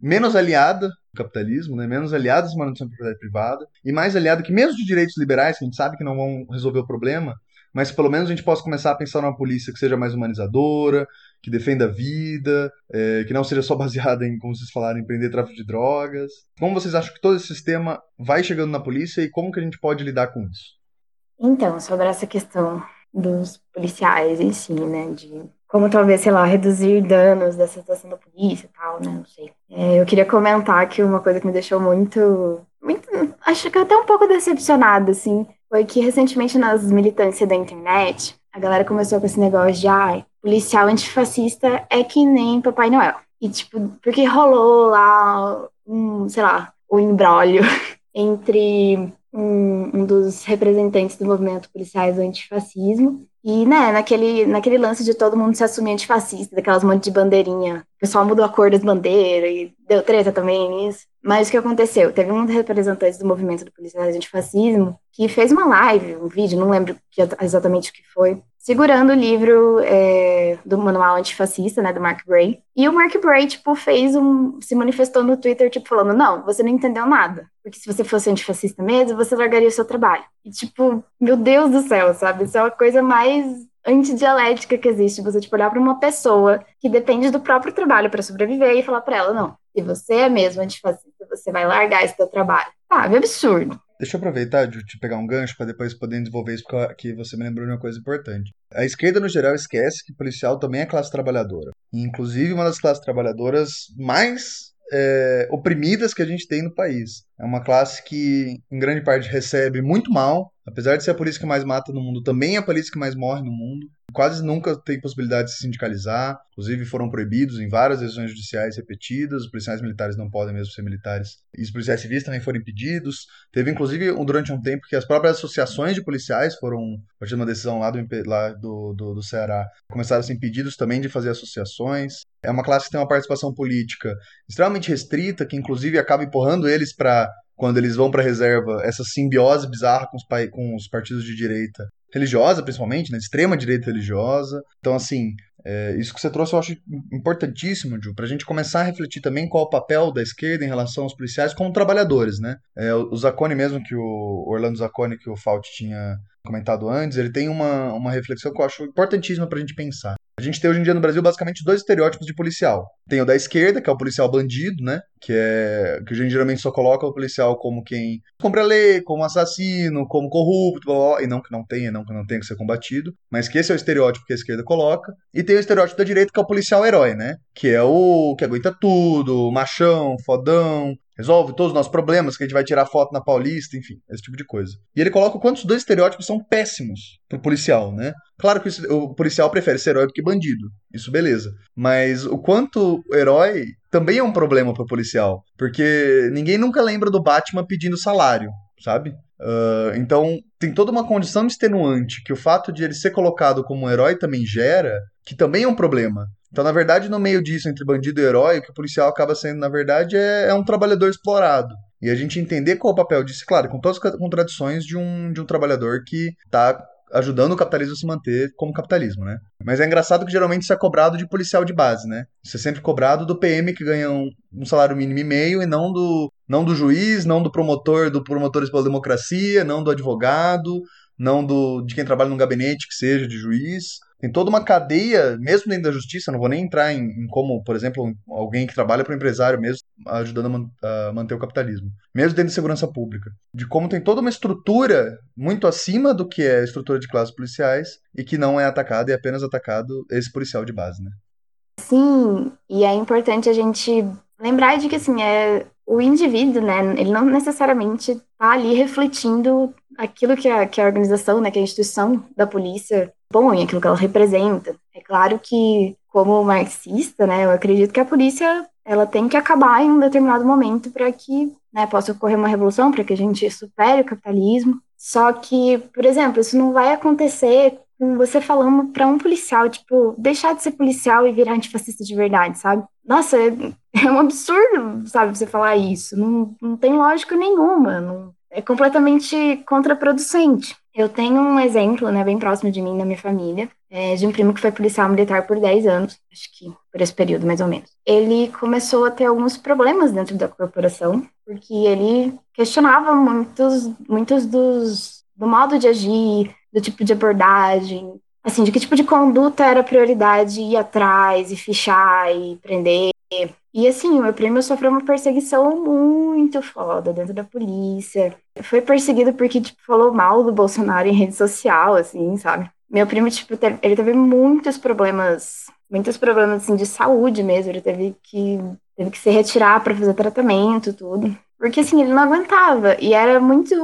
menos aliada capitalismo, né? menos aliada à manutenção da propriedade privada e mais aliada que mesmo de direitos liberais, que a gente sabe que não vão resolver o problema, mas pelo menos a gente possa começar a pensar numa polícia que seja mais humanizadora, que defenda a vida, é, que não seja só baseada em, como vocês falaram, em prender tráfico de drogas. Como vocês acham que todo esse sistema vai chegando na polícia e como que a gente pode lidar com isso? Então, sobre essa questão dos policiais em si, né, de como talvez, sei lá, reduzir danos da situação da polícia e tal, né? Não sei. É, eu queria comentar que uma coisa que me deixou muito, muito, acho que até um pouco decepcionada, assim, foi que recentemente nas militâncias da internet, a galera começou com esse negócio de, ah, policial antifascista é que nem Papai Noel. E, tipo, porque rolou lá um, sei lá, um embrólio entre um, um dos representantes do movimento policiais antifascismo e, né, naquele, naquele lance de todo mundo se assumir antifascista, daquelas monte de bandeirinha, o pessoal mudou a cor das bandeiras e deu treta também nisso. Mas o que aconteceu? Teve um dos representantes do movimento do policiais antifascismo que fez uma live, um vídeo, não lembro exatamente o que foi, segurando o livro é, do manual antifascista, né, do Mark Bray. E o Mark Bray, tipo, fez um, se manifestou no Twitter, tipo, falando, não, você não entendeu nada, porque se você fosse antifascista mesmo, você largaria o seu trabalho. E, tipo, meu Deus do céu, sabe, isso é a coisa mais antidialética que existe. Você, tipo, olhar para uma pessoa que depende do próprio trabalho para sobreviver e falar para ela, não, se você é mesmo antifascista, você vai largar esse seu trabalho. Sabe, absurdo. Deixa eu aproveitar de te pegar um gancho para depois poder desenvolver isso, porque você me lembrou de uma coisa importante. A esquerda, no geral, esquece que policial também é classe trabalhadora. Inclusive, uma das classes trabalhadoras mais é, oprimidas que a gente tem no país. É uma classe que, em grande parte, recebe muito mal, apesar de ser a polícia que mais mata no mundo, também é a polícia que mais morre no mundo quase nunca tem possibilidade de se sindicalizar, inclusive foram proibidos em várias decisões judiciais repetidas, os policiais militares não podem mesmo ser militares, e os policiais civis também foram impedidos. Teve inclusive durante um tempo que as próprias associações de policiais foram, a partir de uma decisão lá do, lá do, do, do Ceará, começaram a ser impedidos também de fazer associações. É uma classe que tem uma participação política extremamente restrita, que inclusive acaba empurrando eles para quando eles vão para reserva, essa simbiose bizarra com os, com os partidos de direita, religiosa, principalmente, né? Extrema direita religiosa. Então, assim, é, isso que você trouxe eu acho importantíssimo, Ju, para a gente começar a refletir também qual é o papel da esquerda em relação aos policiais como trabalhadores, né? É, o Zacone mesmo, que o Orlando Zacone, que o Fault tinha comentado antes, ele tem uma, uma reflexão que eu acho importantíssima para a gente pensar. A gente tem hoje em dia no Brasil basicamente dois estereótipos de policial. Tem o da esquerda, que é o policial bandido, né? Que é que a gente geralmente só coloca o policial como quem cumpre a lei, como assassino, como corrupto, blá, blá, e não que não tenha, não que não tenha que ser combatido, mas que esse é o estereótipo que a esquerda coloca. E tem o estereótipo da direita, que é o policial herói, né? Que é o que aguenta tudo, machão, fodão, resolve todos os nossos problemas, que a gente vai tirar foto na Paulista, enfim, esse tipo de coisa. E ele coloca o quanto os dois estereótipos são péssimos pro policial, né? Claro que o policial prefere ser herói do que bandido, isso beleza. Mas o quanto herói também é um problema pro policial, porque ninguém nunca lembra do Batman pedindo salário, sabe? Uh, então tem toda uma condição extenuante que o fato de ele ser colocado como um herói também gera, que também é um problema. Então, na verdade, no meio disso, entre bandido e herói, o que o policial acaba sendo, na verdade, é, é um trabalhador explorado. E a gente entender qual é o papel disso, claro, com todas as contradições de um, de um trabalhador que está ajudando o capitalismo a se manter como capitalismo, né? Mas é engraçado que geralmente isso é cobrado de policial de base, né? Isso é sempre cobrado do PM que ganha um, um salário mínimo e meio e não do, não do juiz, não do promotor, do Promotores pela Democracia, não do advogado, não do de quem trabalha num gabinete que seja de juiz. Tem toda uma cadeia, mesmo dentro da justiça, não vou nem entrar em, em como, por exemplo, alguém que trabalha para o empresário mesmo, ajudando a, man, a, manter o capitalismo. Mesmo dentro da segurança pública. De como tem toda uma estrutura muito acima do que é a estrutura de classes policiais e que não é atacada, e é apenas atacado esse policial de base, né? Sim, e é importante a gente lembrar de que, assim, é o indivíduo, né, ele não necessariamente está ali refletindo aquilo que a, que a organização, né, que a instituição da polícia põe, aquilo que ela representa. É claro que, como marxista, né, eu acredito que a polícia ela tem que acabar em um determinado momento para que né, possa ocorrer uma revolução, para que a gente supere o capitalismo. Só que, por exemplo, isso não vai acontecer com você falando para um policial, tipo, deixar de ser policial e virar antifascista de verdade, sabe? Nossa, é, é um absurdo, sabe, você falar isso. Não, não tem lógica nenhuma. Não, é completamente contraproducente. Eu tenho um exemplo, né, bem próximo de mim, na minha família, é, de um primo que foi policial militar por 10 anos, acho que por esse período mais ou menos. Ele começou a ter alguns problemas dentro da corporação, porque ele questionava muitos, muitos dos, do modo de agir, do tipo de abordagem, assim, de que tipo de conduta era prioridade ir atrás e fichar e prender. E assim, o meu primo sofreu uma perseguição muito foda dentro da polícia. Foi perseguido porque, tipo, falou mal do Bolsonaro em rede social, assim, sabe? Meu primo, tipo, teve, ele teve muitos problemas, muitos problemas, assim, de saúde mesmo. Ele teve que, teve que se retirar para fazer tratamento, tudo. Porque, assim, ele não aguentava. E era muito...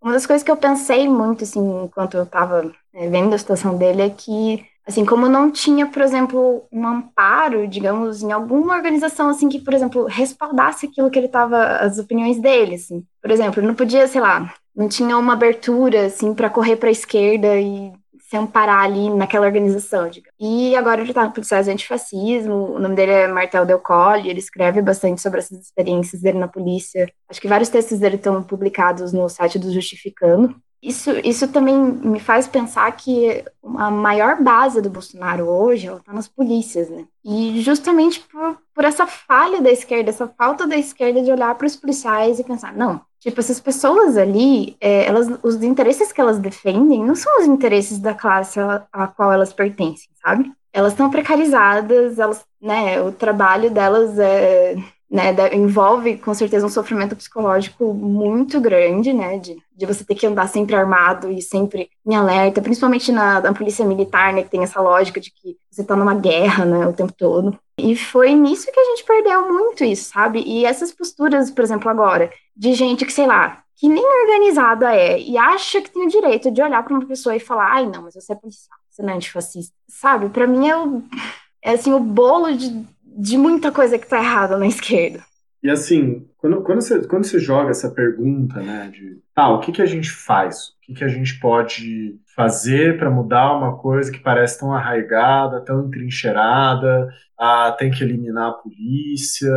Uma das coisas que eu pensei muito, assim, enquanto eu tava né, vendo a situação dele é que Assim, como não tinha, por exemplo, um amparo, digamos, em alguma organização, assim, que, por exemplo, respaldasse aquilo que ele estava, as opiniões dele, assim. Por exemplo, não podia, sei lá, não tinha uma abertura, assim, para correr para a esquerda e se amparar ali naquela organização, digamos. E agora ele está no Policiais Antifascismo, o nome dele é Martel Del Colle, ele escreve bastante sobre essas experiências dele na polícia. Acho que vários textos dele estão publicados no site do Justificando. Isso, isso também me faz pensar que a maior base do Bolsonaro hoje está nas polícias, né? E justamente por, por essa falha da esquerda, essa falta da esquerda de olhar para os policiais e pensar, não, Tipo, essas pessoas ali, é, elas, os interesses que elas defendem não são os interesses da classe a, a qual elas pertencem, sabe? Elas estão precarizadas, elas, né, o trabalho delas é, né, envolve com certeza um sofrimento psicológico muito grande, né, de, de você ter que andar sempre armado e sempre em alerta, principalmente na, na polícia militar, né, que tem essa lógica de que você está numa guerra, né, o tempo todo. E foi nisso que a gente perdeu muito isso, sabe? E essas posturas, por exemplo, agora, de gente que, sei lá, que nem organizada é e acha que tem o direito de olhar para uma pessoa e falar, ai, não, mas você é policial, você não é antifascista, sabe? Para mim é, o, é assim, o bolo de de muita coisa que tá errada na esquerda. E assim, quando, quando, você, quando você joga essa pergunta, né, de tá, o que, que a gente faz? O que, que a gente pode fazer para mudar uma coisa que parece tão arraigada, tão entrincheirada, ah, tem que eliminar a polícia.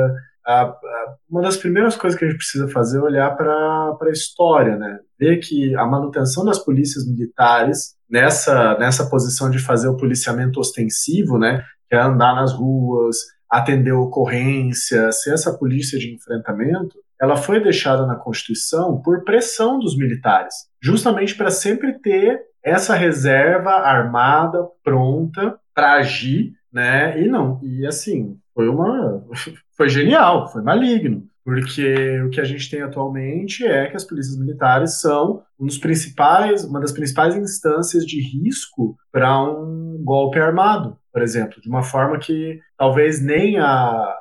Ah, ah, uma das primeiras coisas que a gente precisa fazer é olhar para a história, né? Ver que a manutenção das polícias militares nessa, nessa posição de fazer o policiamento ostensivo, né? Que é andar nas ruas, atender ocorrência, ser essa polícia de enfrentamento, ela foi deixada na Constituição por pressão dos militares, justamente para sempre ter essa reserva armada pronta para agir, né? E não, e assim, foi uma foi genial, foi maligno, porque o que a gente tem atualmente é que as polícias militares são um dos principais, uma das principais instâncias de risco para um golpe armado, por exemplo, de uma forma que talvez nem a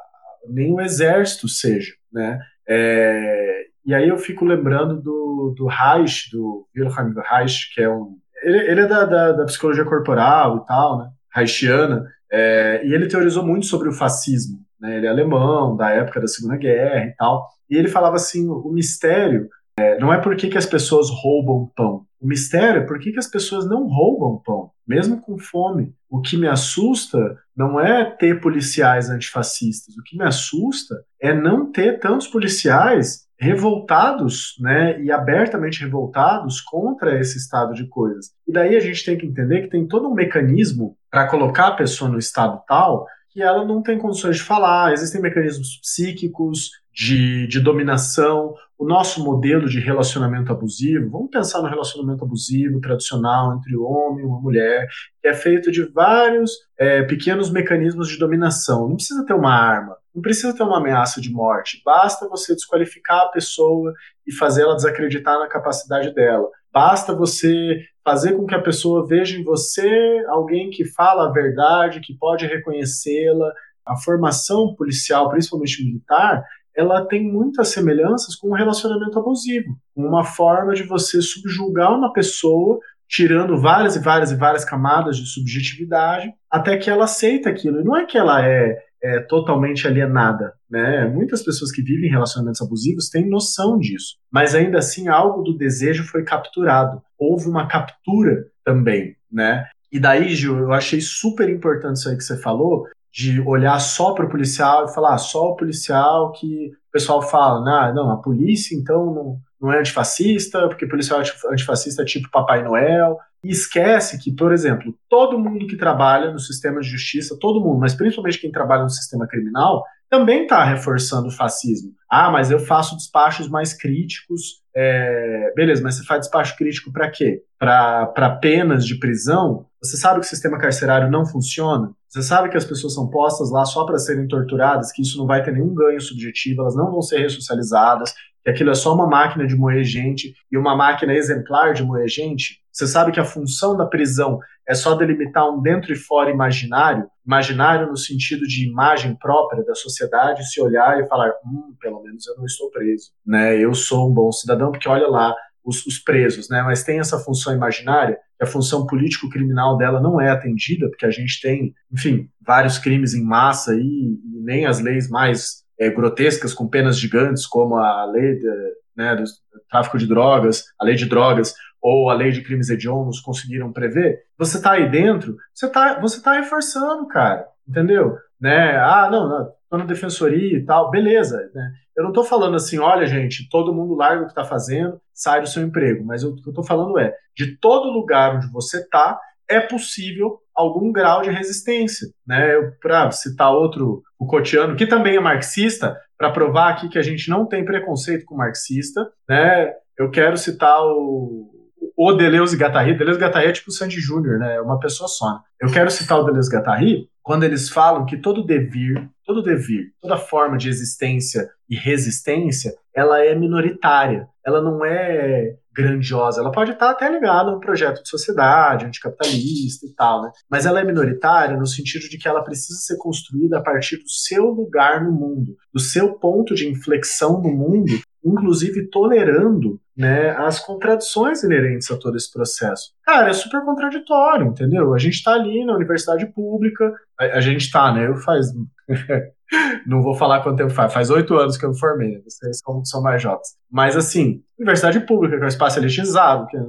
nem o exército seja, né? É, e aí eu fico lembrando do, do Reich, do Wilhelm Reich, que é um ele, ele é da, da, da, psicologia corporal e tal, né? Reichiana, é, e ele teorizou muito sobre o fascismo, né? Ele é alemão, da época da Segunda Guerra e tal. E ele falava assim: o mistério é, não é por que, que as pessoas roubam pão. O mistério é por que, que as pessoas não roubam pão, mesmo com fome. O que me assusta não é ter policiais antifascistas. O que me assusta é não ter tantos policiais revoltados, né, e abertamente revoltados contra esse estado de coisas. E daí a gente tem que entender que tem todo um mecanismo para colocar a pessoa no estado tal que ela não tem condições de falar, existem mecanismos psíquicos de, de dominação, o nosso modelo de relacionamento abusivo, vamos pensar no relacionamento abusivo tradicional entre o homem e uma mulher, que é feito de vários é, pequenos mecanismos de dominação. Não precisa ter uma arma, não precisa ter uma ameaça de morte, basta você desqualificar a pessoa e fazer ela desacreditar na capacidade dela. Basta você fazer com que a pessoa veja em você alguém que fala a verdade, que pode reconhecê-la. A formação policial, principalmente militar, ela tem muitas semelhanças com o um relacionamento abusivo, uma forma de você subjugar uma pessoa, tirando várias e várias e várias camadas de subjetividade, até que ela aceita aquilo. E não é que ela é, é totalmente alienada, né? Muitas pessoas que vivem relacionamentos abusivos têm noção disso, mas ainda assim algo do desejo foi capturado. Houve uma captura também, né? E daí, Gil, eu achei super importante isso aí que você falou, de olhar só para o policial e falar ah, só o policial que o pessoal fala, nah, não, a polícia então não, não é antifascista, porque policial antifascista é tipo Papai Noel, e esquece que, por exemplo, todo mundo que trabalha no sistema de justiça, todo mundo, mas principalmente quem trabalha no sistema criminal, também está reforçando o fascismo. Ah, mas eu faço despachos mais críticos. É... Beleza, mas você faz despacho crítico para quê? Para penas de prisão? Você sabe que o sistema carcerário não funciona? Você sabe que as pessoas são postas lá só para serem torturadas, que isso não vai ter nenhum ganho subjetivo, elas não vão ser ressocializadas, que aquilo é só uma máquina de moer gente e uma máquina exemplar de moer gente? Você sabe que a função da prisão é só delimitar um dentro e fora imaginário, imaginário no sentido de imagem própria da sociedade, se olhar e falar, hum, pelo menos eu não estou preso, né? Eu sou um bom cidadão porque olha lá os, os presos, né? Mas tem essa função imaginária, a função político-criminal dela não é atendida, porque a gente tem, enfim, vários crimes em massa e, e nem as leis mais é, grotescas com penas gigantes, como a lei de, né, do tráfico de drogas, a lei de drogas, ou a lei de crimes hediondos conseguiram prever, você está aí dentro, você está você tá reforçando, cara, entendeu? Né? Ah, não, tô na defensoria e tal, beleza, né? Eu não estou falando assim, olha, gente, todo mundo larga o que está fazendo, sai do seu emprego, mas o que eu estou falando é, de todo lugar onde você está, é possível algum grau de resistência. Né? Para citar outro, o Cotiano, que também é marxista, para provar aqui que a gente não tem preconceito com marxista, né? eu quero citar o, o Deleuze Guattari. Deleuze Guattari é tipo o Sandy Júnior, né? é uma pessoa só. Né? Eu quero citar o Deleuze Guattari quando eles falam que todo devir, todo devir, toda forma de existência e resistência, ela é minoritária, ela não é grandiosa, ela pode estar até ligada a um projeto de sociedade, anticapitalista e tal, né? Mas ela é minoritária no sentido de que ela precisa ser construída a partir do seu lugar no mundo, do seu ponto de inflexão no mundo inclusive tolerando né, as contradições inerentes a todo esse processo. Cara, é super contraditório, entendeu? A gente está ali na universidade pública, a, a gente está, né? Eu faz. não vou falar quanto tempo faz, faz oito anos que eu me formei, né? vocês são, são mais jovens. Mas assim, universidade pública, que é um espaço elitizado, que é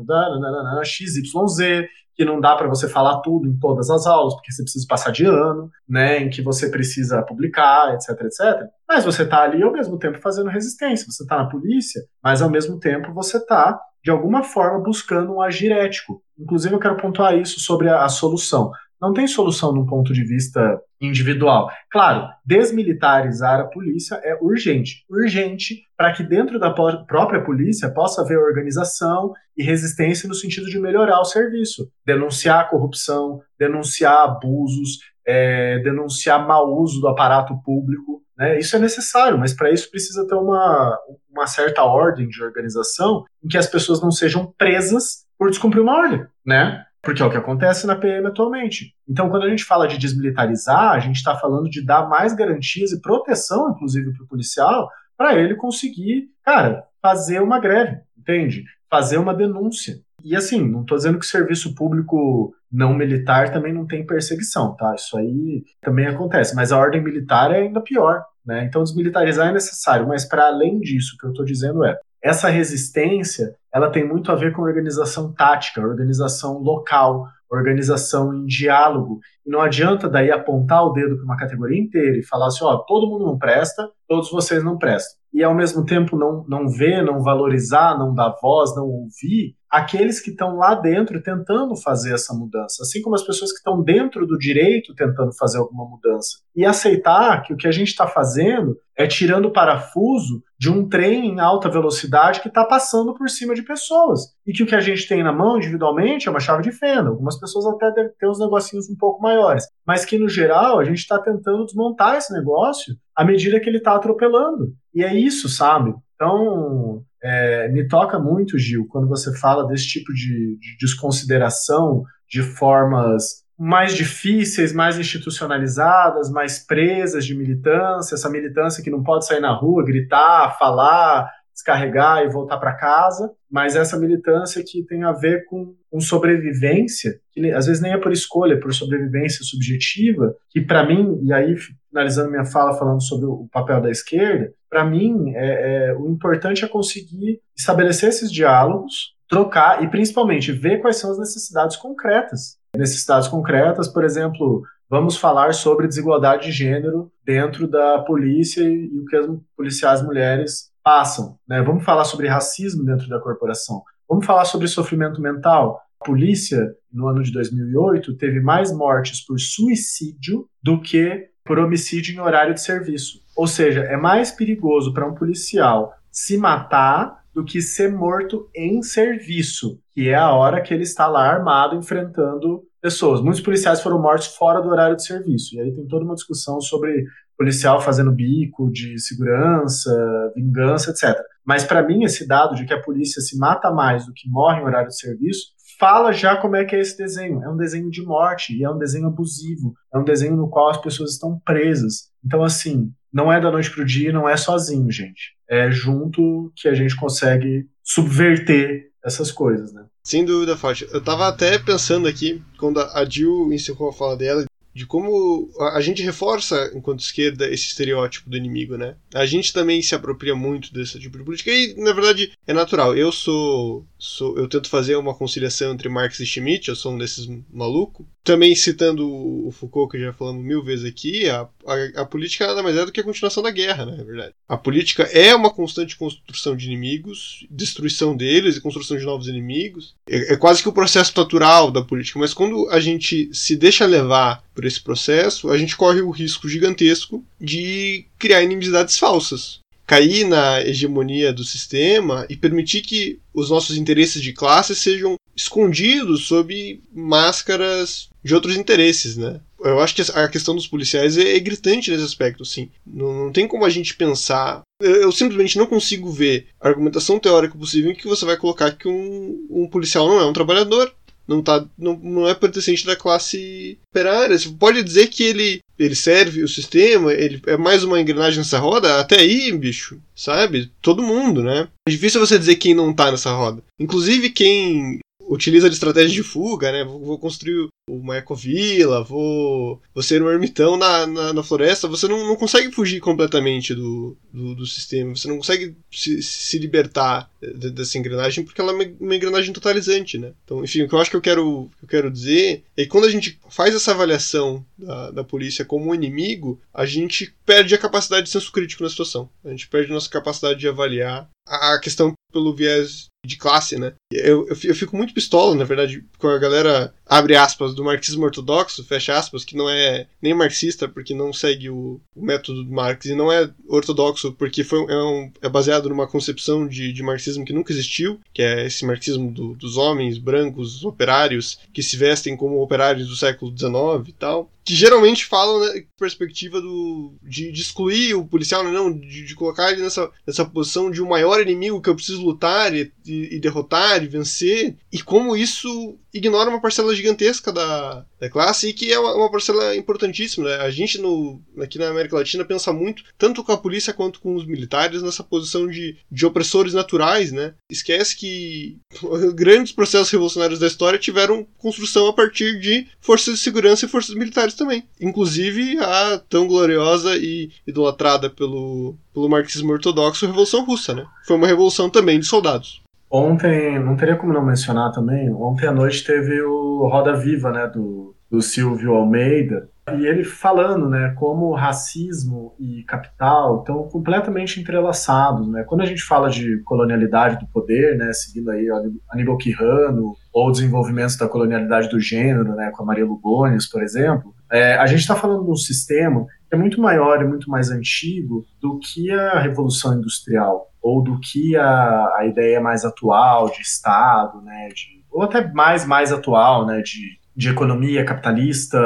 XYZ, que não dá para você falar tudo em todas as aulas, porque você precisa passar de ano, né, em que você precisa publicar, etc, etc. Mas você está ali ao mesmo tempo fazendo resistência, você está na polícia, mas ao mesmo tempo você está, de alguma forma, buscando um agir ético. Inclusive, eu quero pontuar isso sobre a, a solução não tem solução num ponto de vista individual. Claro, desmilitarizar a polícia é urgente. Urgente para que dentro da própria polícia possa haver organização e resistência no sentido de melhorar o serviço. Denunciar corrupção, denunciar abusos, é, denunciar mau uso do aparato público. Né? Isso é necessário, mas para isso precisa ter uma, uma certa ordem de organização em que as pessoas não sejam presas por descumprir uma ordem, né? Porque é o que acontece na PM atualmente. Então, quando a gente fala de desmilitarizar, a gente está falando de dar mais garantias e proteção, inclusive, para o policial, para ele conseguir, cara, fazer uma greve, entende? Fazer uma denúncia. E assim, não estou dizendo que serviço público não militar também não tem perseguição, tá? Isso aí também acontece, mas a ordem militar é ainda pior, né? Então desmilitarizar é necessário, mas para além disso, o que eu estou dizendo é, essa resistência ela tem muito a ver com organização tática, organização local, organização em diálogo. E não adianta daí apontar o dedo para uma categoria inteira e falar assim, ó, todo mundo não presta, todos vocês não prestam. E ao mesmo tempo não, não ver, não valorizar, não dar voz, não ouvir aqueles que estão lá dentro tentando fazer essa mudança, assim como as pessoas que estão dentro do direito tentando fazer alguma mudança. E aceitar que o que a gente está fazendo é tirando o parafuso de um trem em alta velocidade que está passando por cima de pessoas. E que o que a gente tem na mão individualmente é uma chave de fenda. Algumas pessoas até devem ter uns negocinhos um pouco maiores. Mas que, no geral, a gente está tentando desmontar esse negócio à medida que ele está atropelando. E é isso, sabe? Então, é, me toca muito, Gil, quando você fala desse tipo de, de desconsideração de formas mais difíceis, mais institucionalizadas, mais presas de militância, essa militância que não pode sair na rua, gritar, falar, descarregar e voltar para casa, mas essa militância que tem a ver com, com sobrevivência, que às vezes nem é por escolha, é por sobrevivência subjetiva, que para mim, e aí finalizando minha fala falando sobre o papel da esquerda, para mim é, é, o importante é conseguir estabelecer esses diálogos, trocar e principalmente ver quais são as necessidades concretas. Necessidades concretas, por exemplo, vamos falar sobre desigualdade de gênero dentro da polícia e, e o que as policiais mulheres passam. Né? Vamos falar sobre racismo dentro da corporação. Vamos falar sobre sofrimento mental. A polícia, no ano de 2008, teve mais mortes por suicídio do que por homicídio em horário de serviço. Ou seja, é mais perigoso para um policial se matar do que ser morto em serviço, que é a hora que ele está lá armado enfrentando pessoas. Muitos policiais foram mortos fora do horário de serviço. E aí tem toda uma discussão sobre policial fazendo bico de segurança, vingança, etc. Mas para mim esse dado de que a polícia se mata mais do que morre em horário de serviço fala já como é que é esse desenho. É um desenho de morte e é um desenho abusivo. É um desenho no qual as pessoas estão presas. Então assim, não é da noite pro dia, não é sozinho, gente. É junto que a gente consegue subverter essas coisas, né? Sem dúvida, Fátima. Eu tava até pensando aqui, quando a Jill encerrou a fala dela, de como a gente reforça, enquanto esquerda, esse estereótipo do inimigo, né? A gente também se apropria muito desse tipo de política e, na verdade, é natural. Eu sou sou, eu tento fazer uma conciliação entre Marx e Schmitt, eu sou um desses malucos. Também citando o Foucault, que já falamos mil vezes aqui, a, a, a, política nada mais é do que a continuação da guerra, né, é verdade. A política é uma constante construção de inimigos, destruição deles e construção de novos inimigos. É, é quase que o processo natural da política, mas quando a gente se deixa levar por esse processo, a gente corre o risco gigantesco de criar inimizades falsas cair na hegemonia do sistema e permitir que os nossos interesses de classe sejam escondidos sob máscaras de outros interesses, né? Eu acho que a questão dos policiais é, é gritante nesse aspecto, sim. Não, não, tem como a gente pensar. Eu, eu, simplesmente não consigo ver argumentação teórica possível em que você vai colocar que um, um policial não é um trabalhador, não, tá, não, não é pertencente da classe operária. Você pode dizer que ele, ele serve o sistema, ele é mais uma engrenagem nessa roda? Até aí, bicho, sabe? Todo mundo, né? É difícil você dizer quem não tá nessa roda. Inclusive quem utiliza de estratégia de fuga, né? Vou, vou construir uma ecovila, vou, vou ser um ermitão na, na, na floresta. Você não, não consegue fugir completamente do, do, do sistema, você não consegue se, se libertar de, dessa engrenagem porque ela é uma engrenagem totalizante, né? Então, enfim, o que eu acho que eu quero, que eu quero dizer é que quando a gente faz essa avaliação da, da polícia como um inimigo, a gente perde a capacidade de senso crítico na situação. A gente perde a nossa capacidade de avaliar a questão pelo viés de classe, né? Eu, eu, fico muito pistola, na verdade, com a galera, abre aspas, do marxismo ortodoxo, fecha aspas, que não é nem marxista porque não segue o, o método do Marx e não é ortodoxo porque foi, é, um, é baseado numa concepção de, de, marxismo que nunca existiu, que é esse marxismo do, dos homens brancos, operários, que se vestem como operários do século XIX e tal que geralmente falam né, perspectiva do, de, de, excluir o policial, né, não, de, de, colocar ele nessa, nessa posição de um maior inimigo que eu preciso lutar e, e, e derrotar e vencer, e como isso ignora uma parcela gigantesca da, da classe e que é uma, uma parcela importantíssima. Né? A gente no, aqui na América Latina pensa muito, tanto com a polícia quanto com os militares, nessa posição de, de opressores naturais. Né? Esquece que grandes processos revolucionários da história tiveram construção a partir de forças de segurança e forças militares também. Inclusive a tão gloriosa e idolatrada pelo, pelo marxismo ortodoxo Revolução Russa. Né? Foi uma revolução também de soldados. Ontem, não teria como não mencionar também, ontem à noite teve o Roda Viva, né, do, do Silvio Almeida, e ele falando, né, como racismo e capital estão completamente entrelaçados, né? Quando a gente fala de colonialidade do poder, né, seguindo aí Aníbal Quirrano, ou desenvolvimentos da colonialidade do gênero, né, com a Maria Lugones, por exemplo, é, a gente está falando de um sistema que é muito maior e muito mais antigo do que a Revolução Industrial ou do que a, a ideia mais atual de Estado, né, de, ou até mais mais atual, né, de, de economia capitalista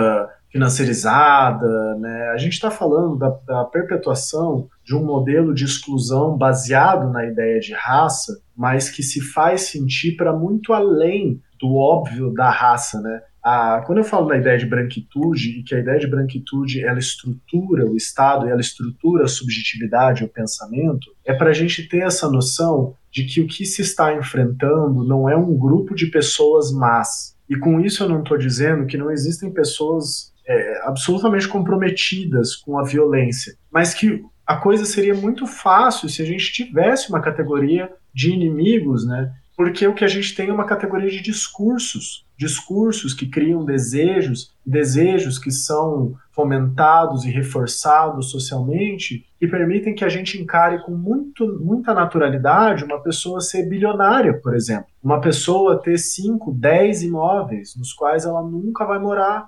financiarizada, né? A gente está falando da, da, perpetuação de um modelo de exclusão baseado na ideia de raça, mas que se faz sentir para muito além do óbvio da raça, né? A, quando eu falo da ideia de branquitude, e que a ideia de branquitude ela estrutura o Estado ela estrutura a subjetividade, o pensamento, é para a gente ter essa noção de que o que se está enfrentando não é um grupo de pessoas más. E com isso eu não estou dizendo que não existem pessoas é, absolutamente comprometidas com a violência, mas que a coisa seria muito fácil se a gente tivesse uma categoria de inimigos, né? Porque o que a gente tem é uma categoria de discursos discursos que criam desejos, desejos que são fomentados e reforçados socialmente, que permitem que a gente encare com muito, muita naturalidade uma pessoa ser bilionária, por exemplo. Uma pessoa ter 5, 10 imóveis nos quais ela nunca vai morar.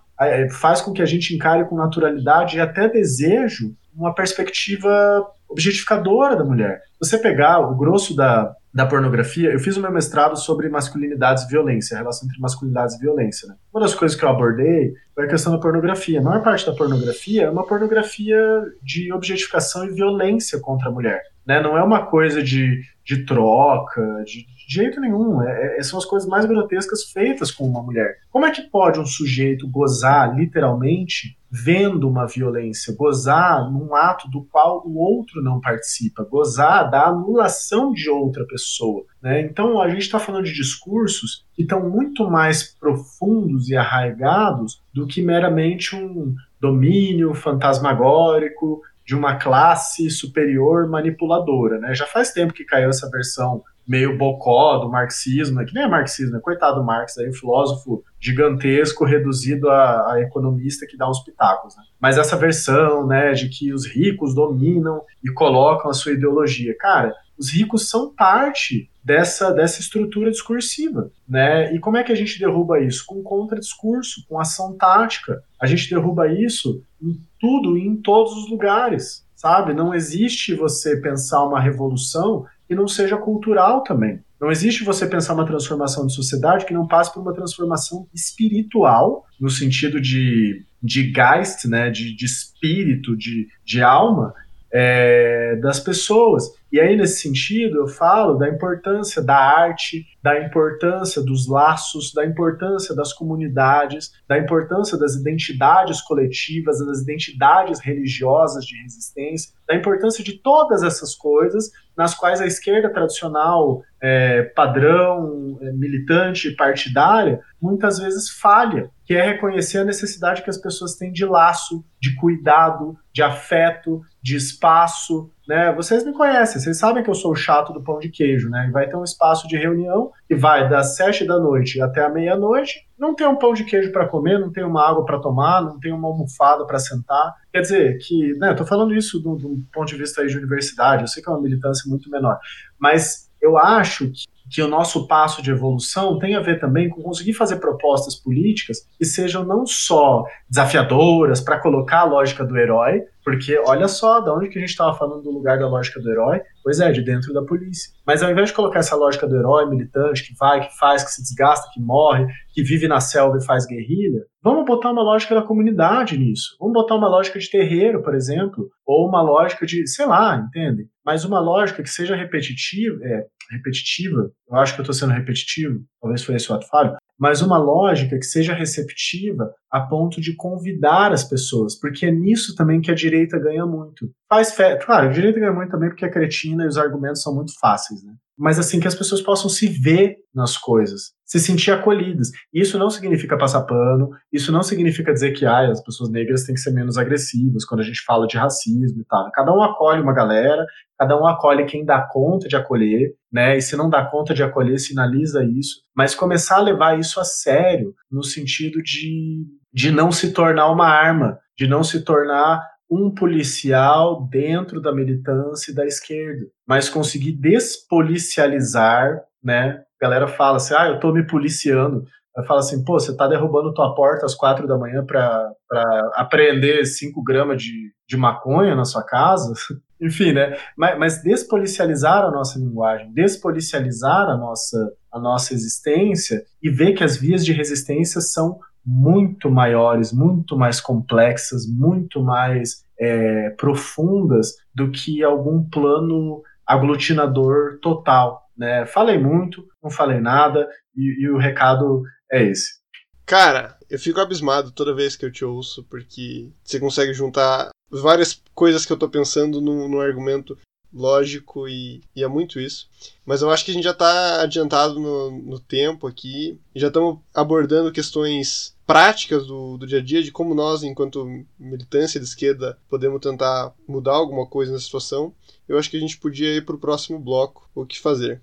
Faz com que a gente encare com naturalidade e até desejo uma perspectiva objetificadora da mulher. Você pegar o grosso da, da pornografia, eu fiz o meu mestrado sobre masculinidades e violência, a relação entre masculinidades e violência. Né? Uma das coisas que eu abordei foi a questão da pornografia. A maior parte da pornografia é uma pornografia de objetificação e violência contra a mulher. Né? Não é uma coisa de, de troca, de, de jeito nenhum. É, é, são as coisas mais grotescas feitas com uma mulher. Como é que pode um sujeito gozar, literalmente, vendo uma violência, gozar num ato do qual o outro não participa, gozar da anulação de outra pessoa. Né? Então, a gente está falando de discursos que estão muito mais profundos e arraigados do que meramente um domínio fantasmagórico de uma classe superior manipuladora. Né? Já faz tempo que caiu essa versão meio bocó do marxismo, que nem é marxismo, é coitado do Marx, aí um filósofo gigantesco reduzido a, a, economista que dá uns pitacos, né? Mas essa versão, né, de que os ricos dominam e colocam a sua ideologia, cara, os ricos são parte dessa, dessa estrutura discursiva, né? E como é que a gente derruba isso? Com contradiscurso, com ação tática. A gente derruba isso em tudo e em todos os lugares, sabe? Não existe você pensar uma revolução que não seja cultural também. Não existe você pensar uma transformação de sociedade que não passe por uma transformação espiritual, no sentido de, de geist, né, de, de espírito, de, de alma, é, das pessoas. E aí, nesse sentido, eu falo da importância da arte, da importância dos laços, da importância das comunidades, da importância das identidades coletivas, das identidades religiosas de resistência, da importância de todas essas coisas nas quais a esquerda tradicional, é, padrão, é, militante, partidária, muitas vezes falha, que é reconhecer a necessidade que as pessoas têm de laço, de cuidado, de afeto, de espaço, né? Vocês me conhecem, vocês sabem que eu sou o chato do pão de queijo, né? vai ter um espaço de reunião que vai das sete da noite até a meia-noite. Não tem um pão de queijo para comer, não tem uma água para tomar, não tem uma almofada para sentar. Quer dizer, que, né? Estou falando isso do, do ponto de vista de universidade. Eu sei que é uma militância muito menor, mas eu acho que que o nosso passo de evolução tem a ver também com conseguir fazer propostas políticas que sejam não só desafiadoras para colocar a lógica do herói, porque olha só, da onde que a gente estava falando do lugar da lógica do herói? Pois é, de dentro da polícia. Mas ao invés de colocar essa lógica do herói militante, que vai, que faz, que se desgasta, que morre, que vive na selva e faz guerrilha, vamos botar uma lógica da comunidade nisso. Vamos botar uma lógica de terreiro, por exemplo, ou uma lógica de, sei lá, entende? Mas uma lógica que seja repetitiva, é, repetitiva, eu acho que eu estou sendo repetitivo, talvez foi esse o ato falho, mas uma lógica que seja receptiva a ponto de convidar as pessoas, porque é nisso também que a direita ganha muito. Faz fé, claro, a direita ganha muito também porque é cretina e os argumentos são muito fáceis, né? Mas assim que as pessoas possam se ver nas coisas, se sentir acolhidas. Isso não significa passar pano, isso não significa dizer que ah, as pessoas negras têm que ser menos agressivas quando a gente fala de racismo e tal. Cada um acolhe uma galera, cada um acolhe quem dá conta de acolher, né? E se não dá conta de acolher, sinaliza isso. Mas começar a levar isso a sério, no sentido de, de não se tornar uma arma, de não se tornar um policial dentro da militância da esquerda, mas conseguir despolicializar, né? A galera fala assim, ah, eu tô me policiando. Eu falo assim, pô, você tá derrubando tua porta às quatro da manhã para apreender cinco gramas de, de maconha na sua casa? Enfim, né? Mas, mas, despolicializar a nossa linguagem, despolicializar a nossa, a nossa existência e ver que as vias de resistência são muito maiores, muito mais complexas, muito mais é, profundas do que algum plano aglutinador total. Né? Falei muito, não falei nada, e, e o recado é esse. Cara, eu fico abismado toda vez que eu te ouço, porque você consegue juntar várias coisas que eu tô pensando no, no argumento lógico e, e, é muito isso. Mas eu acho que a gente já está adiantado no, no, tempo aqui, já estamos abordando questões práticas do, do dia a dia, de como nós, enquanto militância de esquerda, podemos tentar mudar alguma coisa na situação. Eu acho que a gente podia ir para o próximo bloco, o que fazer.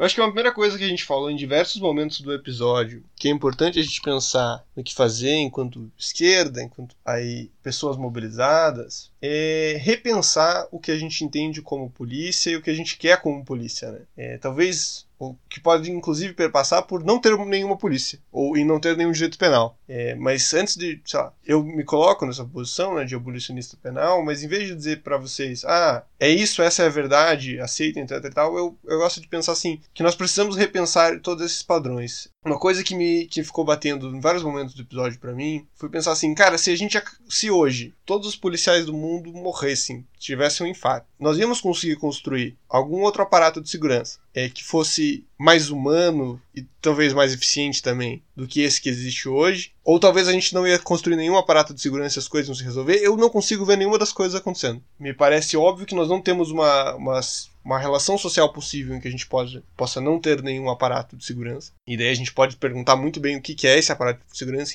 Eu acho que uma primeira coisa que a gente falou em diversos momentos do episódio, que é importante a gente pensar no que fazer enquanto esquerda, enquanto aí pessoas mobilizadas, é repensar o que a gente entende como polícia e o que a gente quer como polícia. Né? É, talvez que pode inclusive perpassar por não ter nenhuma polícia ou em não ter nenhum direito penal. É, mas antes de, sei lá, eu me coloco nessa posição né, de abolicionista penal, mas em vez de dizer para vocês, ah, é isso, essa é a verdade, aceitem, etc e tal, eu, eu gosto de pensar assim, que nós precisamos repensar todos esses padrões. Uma coisa que me que ficou batendo em vários momentos do episódio para mim foi pensar assim, cara, se a gente se hoje todos os policiais do mundo morressem, tivessem um infarto, nós íamos conseguir construir algum outro aparato de segurança é, que fosse mais humano e talvez mais eficiente também do que esse que existe hoje. Ou talvez a gente não ia construir nenhum aparato de segurança e as coisas não se resolver. Eu não consigo ver nenhuma das coisas acontecendo. Me parece óbvio que nós não temos uma, uma uma relação social possível em que a gente pode, possa não ter nenhum aparato de segurança. E daí a gente pode perguntar muito bem o que é esse aparato de segurança,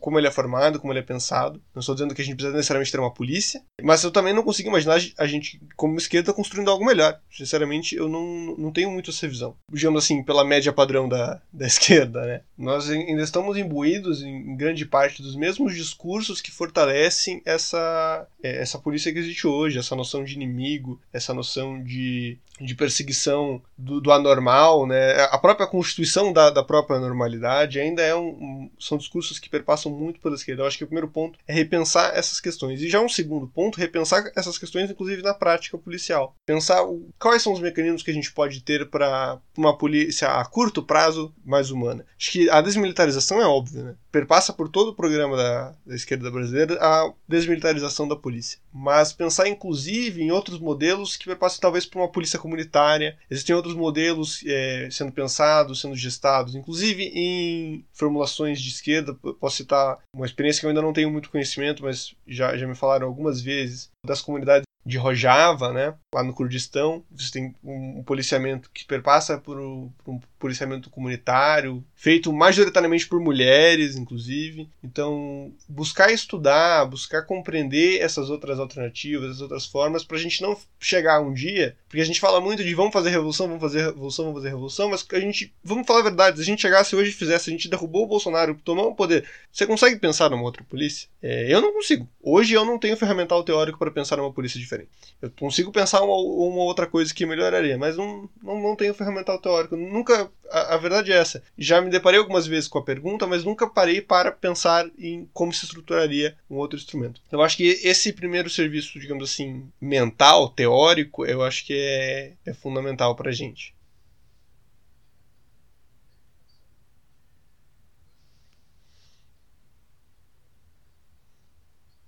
como ele é formado, como ele é pensado. Não estou dizendo que a gente precisa necessariamente ter uma polícia, mas eu também não consigo imaginar a gente, como esquerda, construindo algo melhor. Sinceramente, eu não, não tenho muito essa visão. Digamos assim, pela média padrão da, da esquerda, né? Nós ainda estamos imbuídos em grande parte dos mesmos discursos que fortalecem essa, é, essa polícia que existe hoje, essa noção de inimigo, essa noção de de perseguição do, do, anormal, né? A própria constituição da, da própria normalidade ainda é um, um, são discursos que perpassam muito pela esquerda. Eu acho que o primeiro ponto é repensar essas questões. E já um segundo ponto, repensar essas questões, inclusive na prática policial. Pensar o, quais são os mecanismos que a gente pode ter para uma polícia a curto prazo mais humana. Acho que a desmilitarização é óbvia, né? Perpassa por todo o programa da, da esquerda brasileira a desmilitarização da polícia. Mas pensar, inclusive, em outros modelos que perpassam talvez por uma polícia comunitária. Existem outros modelos é, sendo pensados, sendo gestados, inclusive em formulações de esquerda. Posso citar uma experiência que eu ainda não tenho muito conhecimento, mas já, já me falaram algumas vezes, das comunidades de Rojava, né, lá no Kurdistão. Você tem um, policiamento que perpassa por um, policiamento comunitário, feito majoritariamente por mulheres, inclusive. Então, buscar estudar, buscar compreender essas outras alternativas, essas outras formas, para a gente não chegar um dia, porque a gente fala muito de vamos fazer revolução, vamos fazer revolução, vamos fazer revolução, mas a gente, vamos falar a verdade, se a gente chegasse hoje e fizesse, a gente derrubou o Bolsonaro, tomou o poder, você consegue pensar numa outra polícia? É, eu não consigo. Hoje eu não tenho ferramental teórico para pensar numa polícia diferente. Eu consigo pensar uma, uma outra coisa que melhoraria, mas não, não, não tenho ferramental teórico. Nunca. A, a, verdade é essa. Já me deparei algumas vezes com a pergunta, mas nunca parei para pensar em como se estruturaria um outro instrumento. Eu acho que esse primeiro serviço, digamos assim, mental, teórico, eu acho que é, é fundamental para a gente.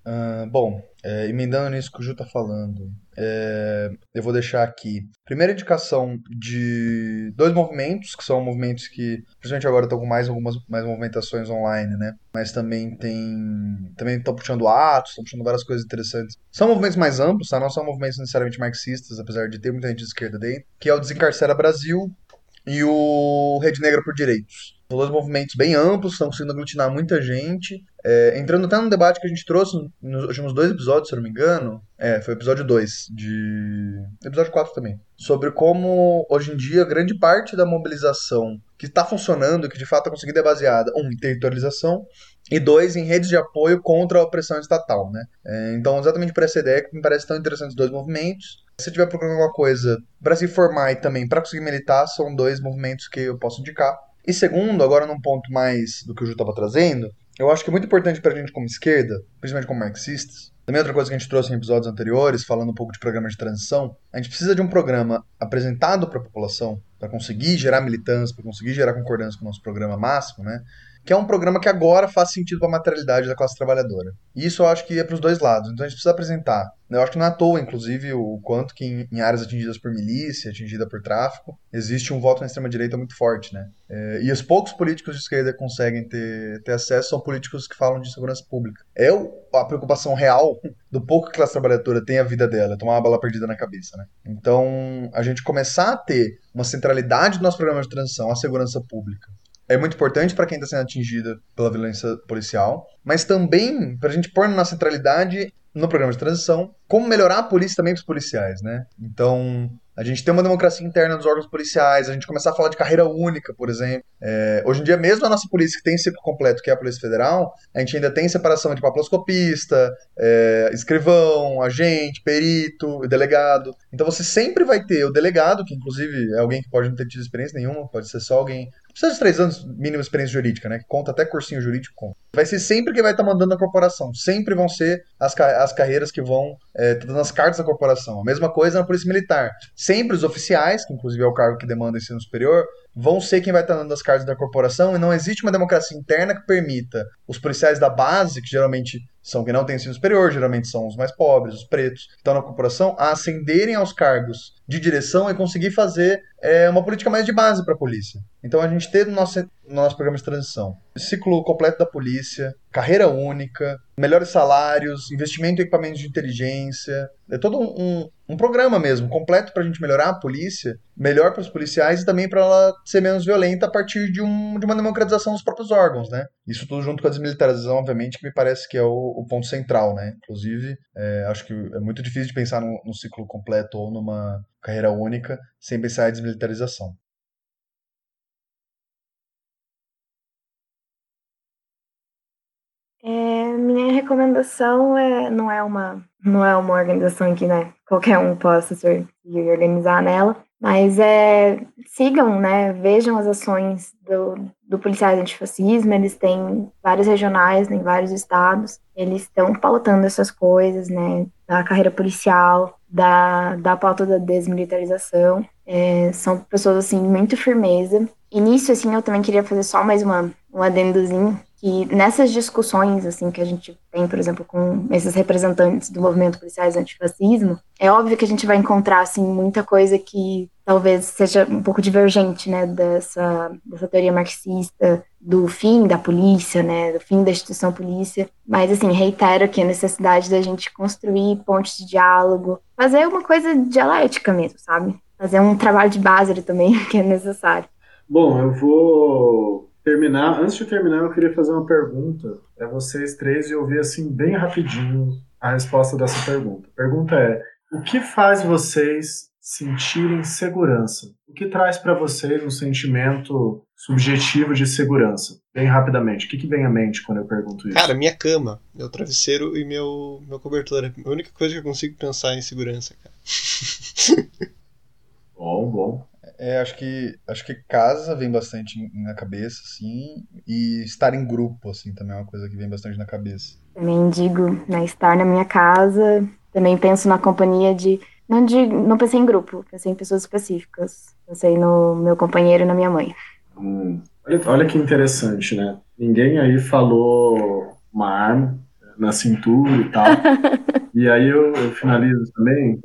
Uh, bom, é, emendando nisso que o Ju está falando, é, eu vou deixar aqui. Primeira indicação de dois movimentos, que são movimentos que, principalmente agora, estão com mais algumas mais movimentações online, né? Mas também tem. Também estão puxando atos, estão puxando várias coisas interessantes. São movimentos mais amplos, tá? Não são movimentos necessariamente marxistas, apesar de ter muita gente de esquerda dentro, que é o Desencarcera Brasil e o Rede Negra por Direitos. Dois movimentos bem amplos, estão conseguindo aglutinar muita gente. É, entrando até no debate que a gente trouxe nos últimos dois episódios, se eu não me engano. É, foi o episódio 2 de. Episódio 4 também. Sobre como, hoje em dia, grande parte da mobilização que está funcionando, que de fato está conseguindo é baseada, um, em territorialização, e dois, em redes de apoio contra a opressão estatal, né? É, então, exatamente por essa ideia que me parece tão interessante os dois movimentos. Se você estiver procurando alguma coisa para se formar e também para conseguir militar, são dois movimentos que eu posso indicar. E segundo, agora num ponto mais do que o Ju estava trazendo, eu acho que é muito importante para a gente como esquerda, principalmente como marxistas, também outra coisa que a gente trouxe em episódios anteriores, falando um pouco de programa de transição, a gente precisa de um programa apresentado para a população, para conseguir gerar militância, para conseguir gerar concordância com o nosso programa máximo, né? Que é um programa que agora faz sentido para a materialidade da classe trabalhadora. E isso eu acho que é para os dois lados. Então a gente precisa apresentar. Eu acho que não é à toa, inclusive, o quanto que em, áreas atingidas por milícia, atingida por tráfico, existe um voto na extrema-direita muito forte, né? É, e os poucos políticos de esquerda que conseguem ter, ter acesso são políticos que falam de segurança pública. É a preocupação real do pouco que a classe trabalhadora tem a vida dela, tomar uma bala perdida na cabeça, né? Então, a gente começar a ter uma centralidade do nosso programa de transição à segurança pública é muito importante para quem está sendo atingida pela violência policial, mas também para a gente pôr na centralidade no programa de transição como melhorar a polícia também para os policiais, né? Então, a gente tem uma democracia interna dos órgãos policiais, a gente começar a falar de carreira única, por exemplo. É, hoje em dia, mesmo a nossa polícia, que tem ciclo completo, que é a Polícia Federal, a gente ainda tem separação de papiloscopista, é, escrivão, agente, perito, delegado. Então você sempre vai ter o delegado, que inclusive é alguém que pode não ter tido experiência nenhuma, pode ser só alguém precisa de três anos mínima experiência jurídica, né? Que conta até cursinho jurídico conta. Vai ser sempre que vai estar tá mandando a corporação. Sempre vão ser as, as carreiras que vão é, tá dando as cartas da corporação. A mesma coisa na Polícia Militar. Sempre os oficiais, que inclusive é o cargo que demanda ensino superior, vão ser quem vai estar dando as cartas da corporação e não existe uma democracia interna que permita os policiais da base, que geralmente são quem não tem ensino superior, geralmente são os mais pobres, os pretos, que estão na corporação, a ascenderem aos cargos de direção e conseguir fazer é, uma política mais de base para a polícia. Então a gente ter no nosso, no nosso programa de transição ciclo completo da polícia, carreira única, melhores salários, investimento em equipamentos de inteligência. É todo um, um, um programa mesmo, completo para a gente melhorar a polícia, melhor para os policiais e também para ela ser menos violenta a partir de, um, de uma democratização dos próprios órgãos, né? Isso tudo junto com a desmilitarização, obviamente, que me parece que é o, o ponto central, né? Inclusive, é, acho que é muito difícil de pensar num, num ciclo completo ou numa carreira única sem pensar em desmilitarização. Minha recomendação é não é uma não é uma organização que né qualquer um possa ser e organizar nela, mas é sigam, né, vejam as ações do, do policiais antifascismo, eles têm vários regionais em vários estados, eles estão pautando essas coisas, né, da carreira policial, da, da pauta da desmilitarização, é, são pessoas, assim, muito firmeza, nisso, assim, eu também queria fazer só mais uma, um adendozinho, que nessas discussões, assim, que a gente tem, por exemplo, com esses representantes do movimento policiais antifascismo, é óbvio que a gente vai encontrar, assim, muita coisa que talvez seja um pouco divergente, né, dessa, dessa teoria marxista do fim da polícia, né, do fim da instituição polícia, mas, assim, reitero aqui a necessidade da gente construir pontes de diálogo, fazer uma coisa dialética mesmo, sabe? Fazer um trabalho de base também, que é necessário. Bom, eu vou terminar. Antes de terminar, eu queria fazer uma pergunta para vocês três e ouvir assim bem rapidinho a resposta dessa pergunta. A pergunta é: o que faz vocês sentirem segurança? O que traz para vocês um sentimento subjetivo de segurança? Bem rapidamente, o que, que vem à mente quando eu pergunto isso? Cara, minha cama, meu travesseiro e meu, meu cobertor. É a única coisa que eu consigo pensar em segurança, cara. bom, bom. É, acho que acho que casa vem bastante na cabeça, assim, e estar em grupo, assim, também é uma coisa que vem bastante na cabeça. Também digo, né, estar na minha casa, também penso na companhia de não de, não pensei em grupo, pensei em pessoas específicas, pensei no meu companheiro e na minha mãe. Hum, olha, olha que interessante, né? Ninguém aí falou uma arma na cintura e tal. e aí eu, eu finalizo também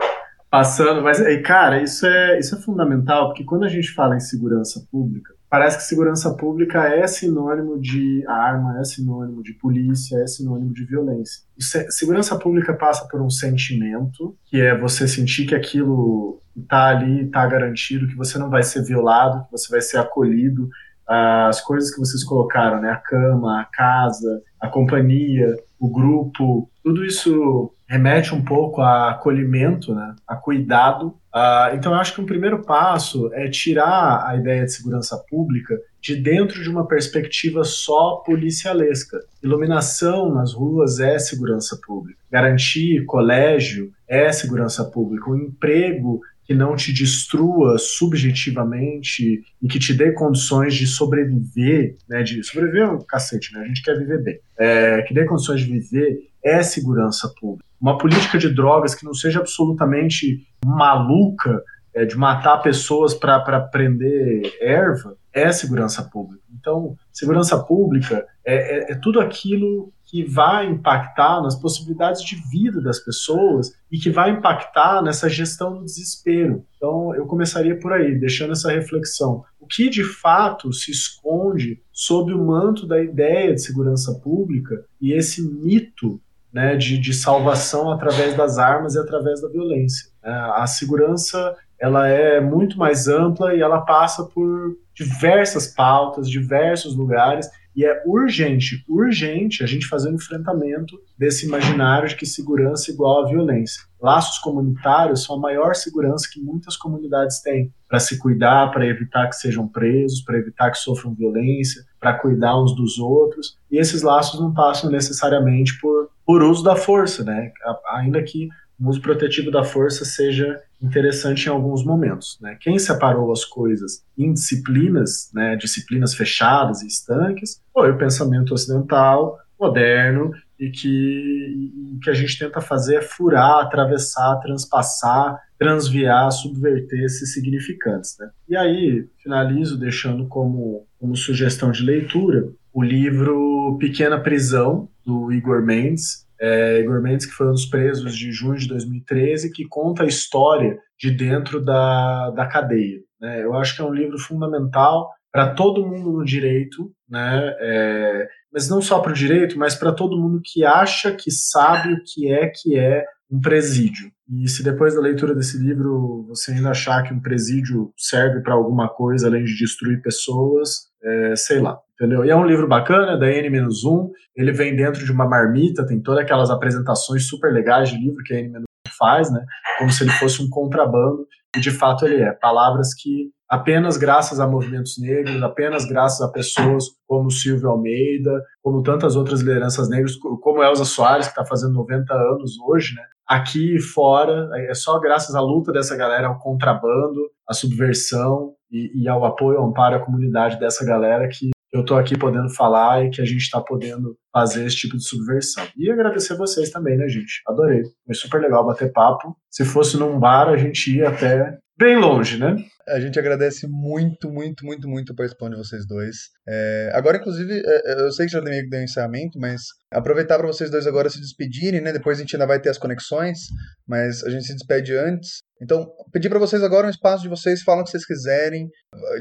Passando, mas, cara, isso é, isso é fundamental, porque quando a gente fala em segurança pública, parece que segurança pública é sinônimo de arma, é sinônimo de polícia, é sinônimo de violência. Segurança pública passa por um sentimento, que é você sentir que aquilo está ali, está garantido, que você não vai ser violado, que você vai ser acolhido, as coisas que vocês colocaram, né? A cama, a casa, a companhia, o grupo, tudo isso remete um pouco a acolhimento, né, a cuidado. Uh, então, eu acho que um primeiro passo é tirar a ideia de segurança pública de dentro de uma perspectiva só policialesca. Iluminação nas ruas é segurança pública. Garantir colégio é segurança pública. O emprego que não te destrua subjetivamente e que te dê condições de sobreviver, né, de sobreviver é um cacete, né, a gente quer viver bem, é, que dê condições de viver é segurança pública. Uma política de drogas que não seja absolutamente maluca, é, de matar pessoas para prender erva, é segurança pública. Então, segurança pública é, é, é tudo aquilo que vai impactar nas possibilidades de vida das pessoas e que vai impactar nessa gestão do desespero. Então, eu começaria por aí, deixando essa reflexão. O que de fato se esconde sob o manto da ideia de segurança pública e esse mito né, de, de salvação através das armas e através da violência? É, a segurança ela é muito mais ampla e ela passa por diversas pautas, diversos lugares e é urgente, urgente a gente fazer um enfrentamento desse imaginário de que segurança é igual a violência. Laços comunitários são a maior segurança que muitas comunidades têm para se cuidar, para evitar que sejam presos, para evitar que sofram violência, para cuidar uns dos outros. E esses laços não passam necessariamente por, por uso da força, né? Ainda que o uso protetivo da força seja interessante em alguns momentos. Né? Quem separou as coisas em disciplinas, né, disciplinas fechadas e estanques, foi o pensamento ocidental, moderno, e que, o que a gente tenta fazer é furar, atravessar, transpassar, transviar, subverter esses significantes. Né? E aí, finalizo deixando como, como sugestão de leitura o livro Pequena Prisão, do Igor Mendes, é, Igor Mendes, que foi um dos presos de junho de 2013, que conta a história de dentro da, da cadeia. Né? Eu acho que é um livro fundamental para todo mundo no direito, né? É, mas não só para o direito, mas para todo mundo que acha que sabe o que é que é um presídio. E se depois da leitura desse livro você ainda achar que um presídio serve para alguma coisa além de destruir pessoas, é, sei lá, entendeu? E é um livro bacana, da N-1, ele vem dentro de uma marmita, tem todas aquelas apresentações super legais de livro que a N-1 faz, né? Como se ele fosse um contrabando, e de fato ele é. Palavras que apenas graças a movimentos negros, apenas graças a pessoas como Silvio Almeida, como tantas outras lideranças negras, como Elza Soares, que está fazendo 90 anos hoje, né? Aqui fora, é só graças à luta dessa galera, ao contrabando, à subversão e, e ao apoio, ao amparo à comunidade dessa galera que eu estou aqui podendo falar e que a gente está podendo fazer esse tipo de subversão. E agradecer vocês também, né, gente? Adorei. Foi super legal bater papo. Se fosse num bar, a gente ia até bem longe, né? A gente agradece muito, muito, muito, muito a participação de vocês dois. É, agora, inclusive, é, é eu sei que já deu encerramento, mas aproveitar para vocês dois agora se despedirem, né? Depois a gente ainda vai ter as conexões, mas a gente se despede antes. Então, pedir para vocês agora um espaço de vocês, falam o que vocês quiserem,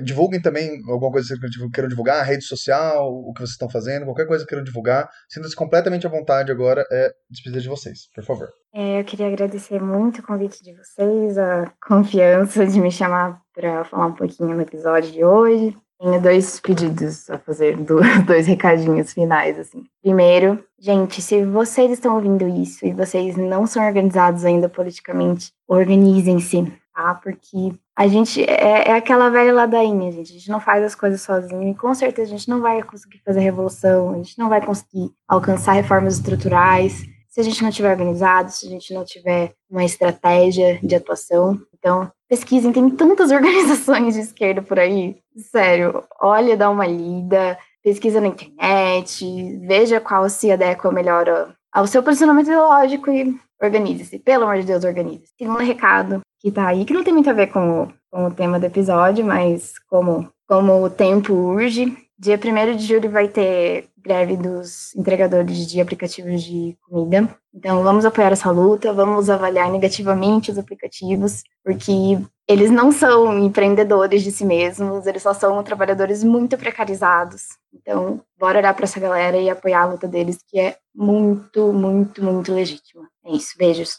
divulguem também alguma coisa que vocês queiram divulgar, rede social, o que vocês estão fazendo, qualquer coisa que queiram divulgar. Sinta-se completamente à vontade agora, é despedir de vocês, por favor. É, eu queria agradecer muito o convite de vocês, a confiança de me chamar para falar um pouquinho no episódio de hoje. Tenho dois pedidos a fazer, dois recadinhos finais, assim. Primeiro, gente, se vocês estão ouvindo isso e vocês não são organizados ainda politicamente, organizem-se, tá? Porque a gente é, é, aquela velha ladainha, gente. A gente não faz as coisas sozinho e com certeza a gente não vai conseguir fazer revolução, a gente não vai conseguir alcançar reformas estruturais se a gente não tiver organizado, se a gente não tiver uma estratégia de atuação. Então, pesquisem, tem tantas organizações de esquerda por aí. Sério, olha, dá uma lida, pesquisa na internet, veja qual se adequa melhor ao seu posicionamento ideológico e organize-se. Pelo amor de Deus, organize-se. Segundo recado que tá aí, que não tem muito a ver com o, com o tema do episódio, mas como, como o tempo urge, dia 1 de julho vai ter greve dos entregadores de aplicativos de comida. Então, vamos apoiar essa luta, vamos avaliar negativamente os aplicativos, porque eles não são empreendedores de si mesmos, eles só são trabalhadores muito precarizados. Então, bora olhar para essa galera e apoiar a luta deles, que é muito, muito, muito legítima. É isso, beijos.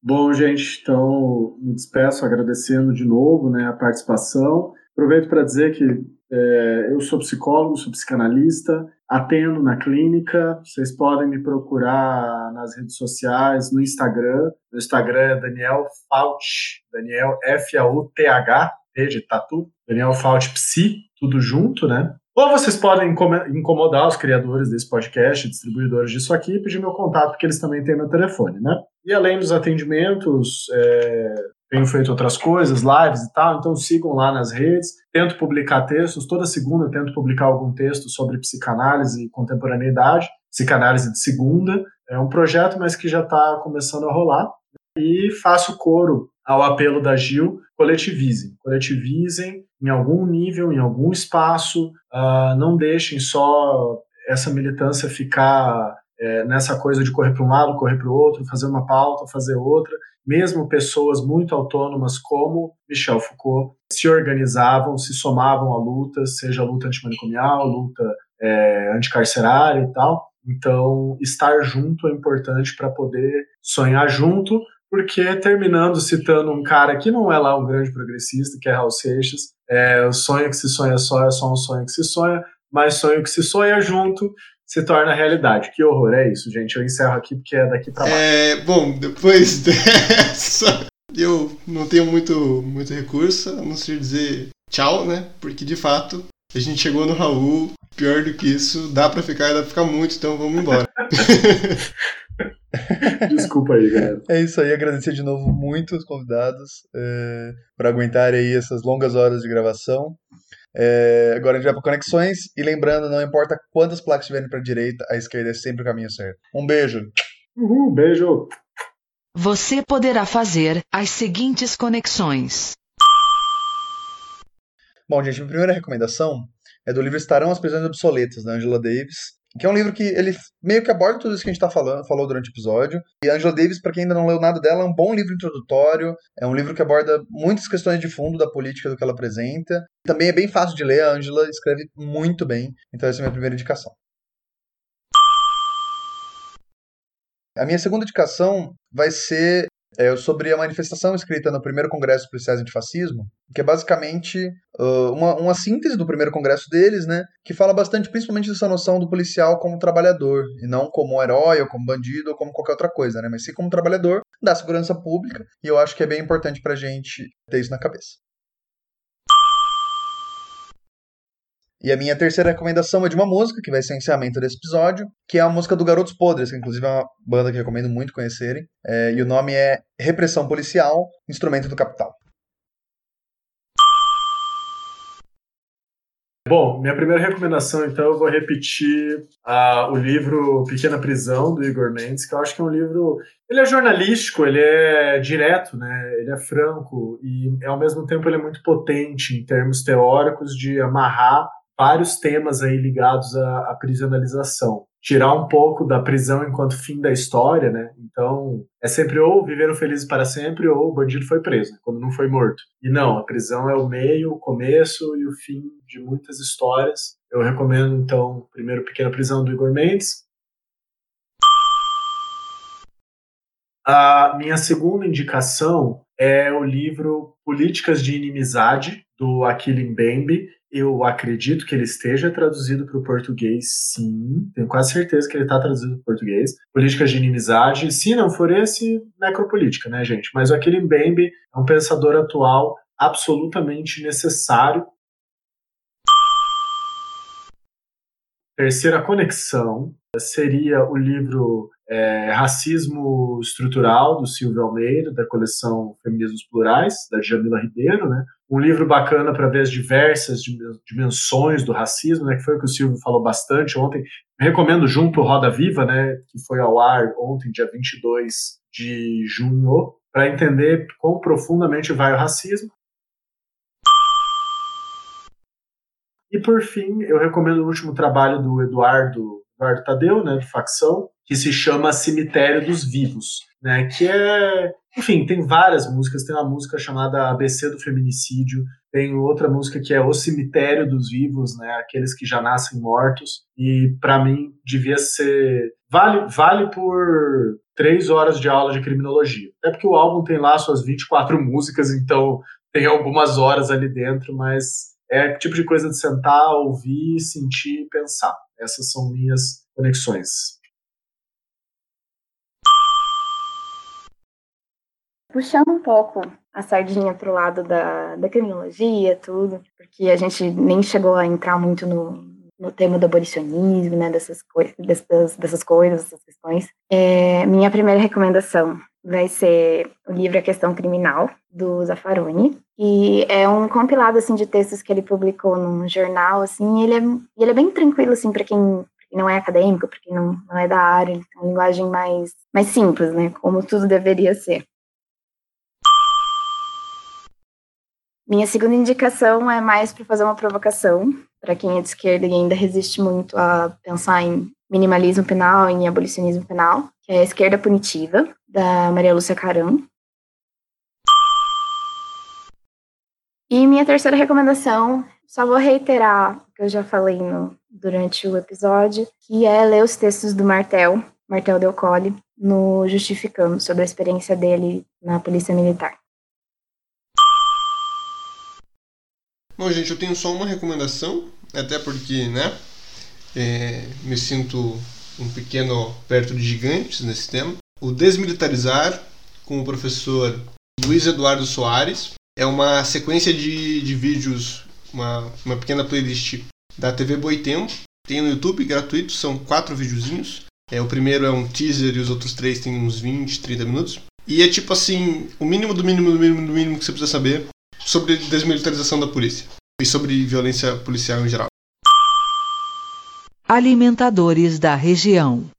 Bom, gente, então me despeço agradecendo de novo né, a participação. Aproveito para dizer que é, eu sou psicólogo, sou psicanalista, atendo na clínica. Vocês podem me procurar nas redes sociais, no Instagram. No Instagram é Daniel Faut, Daniel F-A-U-T-H, de tatu, Daniel Faut Psi, tudo junto, né? Ou vocês podem incomodar os criadores desse podcast, distribuidores disso aqui, e pedir meu contato, porque eles também têm meu telefone, né? E além dos atendimentos, é, tenho feito outras coisas, lives e tal, então sigam lá nas redes. Tento publicar textos, toda segunda tento publicar algum texto sobre psicanálise e contemporaneidade, psicanálise de segunda. É um projeto, mas que já está começando a rolar. E faço coro ao apelo da Gil, coletivizem. Coletivizem em algum nível, em algum espaço, uh, não deixem só essa militância ficar é, nessa coisa de correr para um lado, correr para o outro, fazer uma pauta, fazer outra. Mesmo pessoas muito autônomas como Michel Foucault se organizavam, se somavam à luta, seja a luta antimanicomial, luta é, anticarcerária e tal. Então, estar junto é importante para poder sonhar junto, porque, terminando citando um cara que não é lá um grande progressista, que é Raul Seixas, é, o sonho que se sonha só é só um sonho que se sonha, mas sonho que se sonha junto se torna realidade. Que horror, é isso, gente. Eu encerro aqui porque é daqui pra baixo. É, bom, depois dessa, eu não tenho muito, muito recurso, a não ser dizer tchau, né? Porque de fato a gente chegou no Raul, pior do que isso, dá pra ficar, dá pra ficar muito, então vamos embora. Desculpa aí, galera. É isso aí, agradecer de novo muito os convidados é, por aguentarem aí essas longas horas de gravação. É, agora a gente vai para conexões e lembrando, não importa quantas placas estiverem para a direita, a esquerda é sempre o caminho certo. Um beijo. Uhum, beijo. Você poderá fazer as seguintes conexões. Bom, gente, minha primeira recomendação é do livro Estarão as Prisões Obsoletas, da Angela Davis. Que é um livro que ele meio que aborda tudo isso que a gente tá falando, falou durante o episódio. E Angela Davis, para quem ainda não leu nada dela, é um bom livro introdutório, é um livro que aborda muitas questões de fundo da política do que ela apresenta. Também é bem fácil de ler, a Angela escreve muito bem, então essa é a minha primeira indicação. A minha segunda indicação vai ser é, sobre a manifestação escrita no primeiro Congresso Policiais Antifascismo, que é basicamente uh, uma, uma síntese do primeiro congresso deles, né, que fala bastante principalmente dessa noção do policial como trabalhador, e não como herói, ou como bandido, ou como qualquer outra coisa, né, mas sim como trabalhador da segurança pública, e eu acho que é bem importante pra gente ter isso na cabeça. E a minha terceira recomendação é de uma música, que vai ser o encerramento desse episódio, que é a música do Garotos Podres, que inclusive é uma banda que recomendo muito conhecerem. É, e o nome é Repressão Policial, Instrumento do Capital. Bom, minha primeira recomendação, então, eu vou repetir uh, o livro Pequena Prisão, do Igor Mendes, que eu acho que é um livro. Ele é jornalístico, ele é direto, né? ele é franco, e ao mesmo tempo ele é muito potente em termos teóricos de amarrar vários temas aí ligados à, à prisionalização. Tirar um pouco da prisão enquanto fim da história, né? Então, é sempre ou viveram felizes para sempre ou o bandido foi preso, quando não foi morto. E não, a prisão é o meio, o começo e o fim de muitas histórias. Eu recomendo, então, primeiro Pequena Prisão do Igor Mendes. A minha segunda indicação é o livro Políticas de Inimizade, do Aquile Mbembe, eu acredito que ele esteja traduzido para o português, sim. Tenho quase certeza que ele está traduzido para o português. Políticas de inimizade. Se não for esse, necropolítica, né, gente? Mas o Aquile Mbembe é um pensador atual absolutamente necessário. Terceira conexão seria o livro é, Racismo Estrutural, do Silvio Almeida, da coleção Feminismos Plurais, da Jamila Ribeiro, né? Um livro bacana para ver as diversas dimensões do racismo, né? Que foi o que o Silvio falou bastante ontem. Recomendo junto Roda Viva, né? Que foi ao ar ontem, dia 22 de junho, para entender quão profundamente vai o racismo. E por fim, eu recomendo o último trabalho do Eduardo Eduardo Tadeu, né, do Facção, que se chama Cemitério dos Vivos, né, que é, enfim, tem várias músicas, tem uma música chamada ABC do Feminicídio, tem outra música que é O Cemitério dos Vivos, né, aqueles que já nascem mortos, e para mim devia ser, vale, vale por três horas de aula de criminologia, até porque o álbum tem lá suas 24 músicas, então tem algumas horas ali dentro, mas é tipo de coisa de sentar, ouvir, sentir e pensar. Essas são minhas conexões. Puxando um pouco a sardinha para o lado da, da criminologia, tudo, porque a gente nem chegou a entrar muito no, no tema do abolicionismo, né, dessas, coi dessas, dessas coisas, dessas questões. É, minha primeira recomendação vai ser o livro A Questão Criminal, do Zaffaroni, e é um compilado, assim, de textos que ele publicou num jornal, assim, e ele é, ele é bem tranquilo, assim, para quem não é acadêmico, para quem não, não é da área, ele uma linguagem mais, mais simples, né, como tudo deveria ser. Minha segunda indicação é mais para fazer uma provocação, para quem é de esquerda e ainda resiste muito a pensar em minimalismo penal, em abolicionismo penal, que é a Esquerda Punitiva, da Maria Lúcia Caram. E minha terceira recomendação, só vou reiterar o que eu já falei no, durante o episódio, que é ler os textos do Martel, Martel Del Colle, no Justificando, sobre a experiência dele na Polícia Militar. Bom, gente, eu tenho só uma recomendação, até porque, né, é, me sinto um pequeno perto de gigantes nesse tema. O Desmilitarizar, com o professor Luiz Eduardo Soares, é uma sequência de, de vídeos, uma, uma pequena playlist da TV Boitempo. Tem no YouTube, gratuito, são quatro videozinhos. É, o primeiro é um teaser e os outros três têm uns 20, 30 minutos. E é tipo assim, o mínimo do mínimo do mínimo do mínimo que você precisa saber sobre desmilitarização da polícia e sobre violência policial em geral. Alimentadores da região.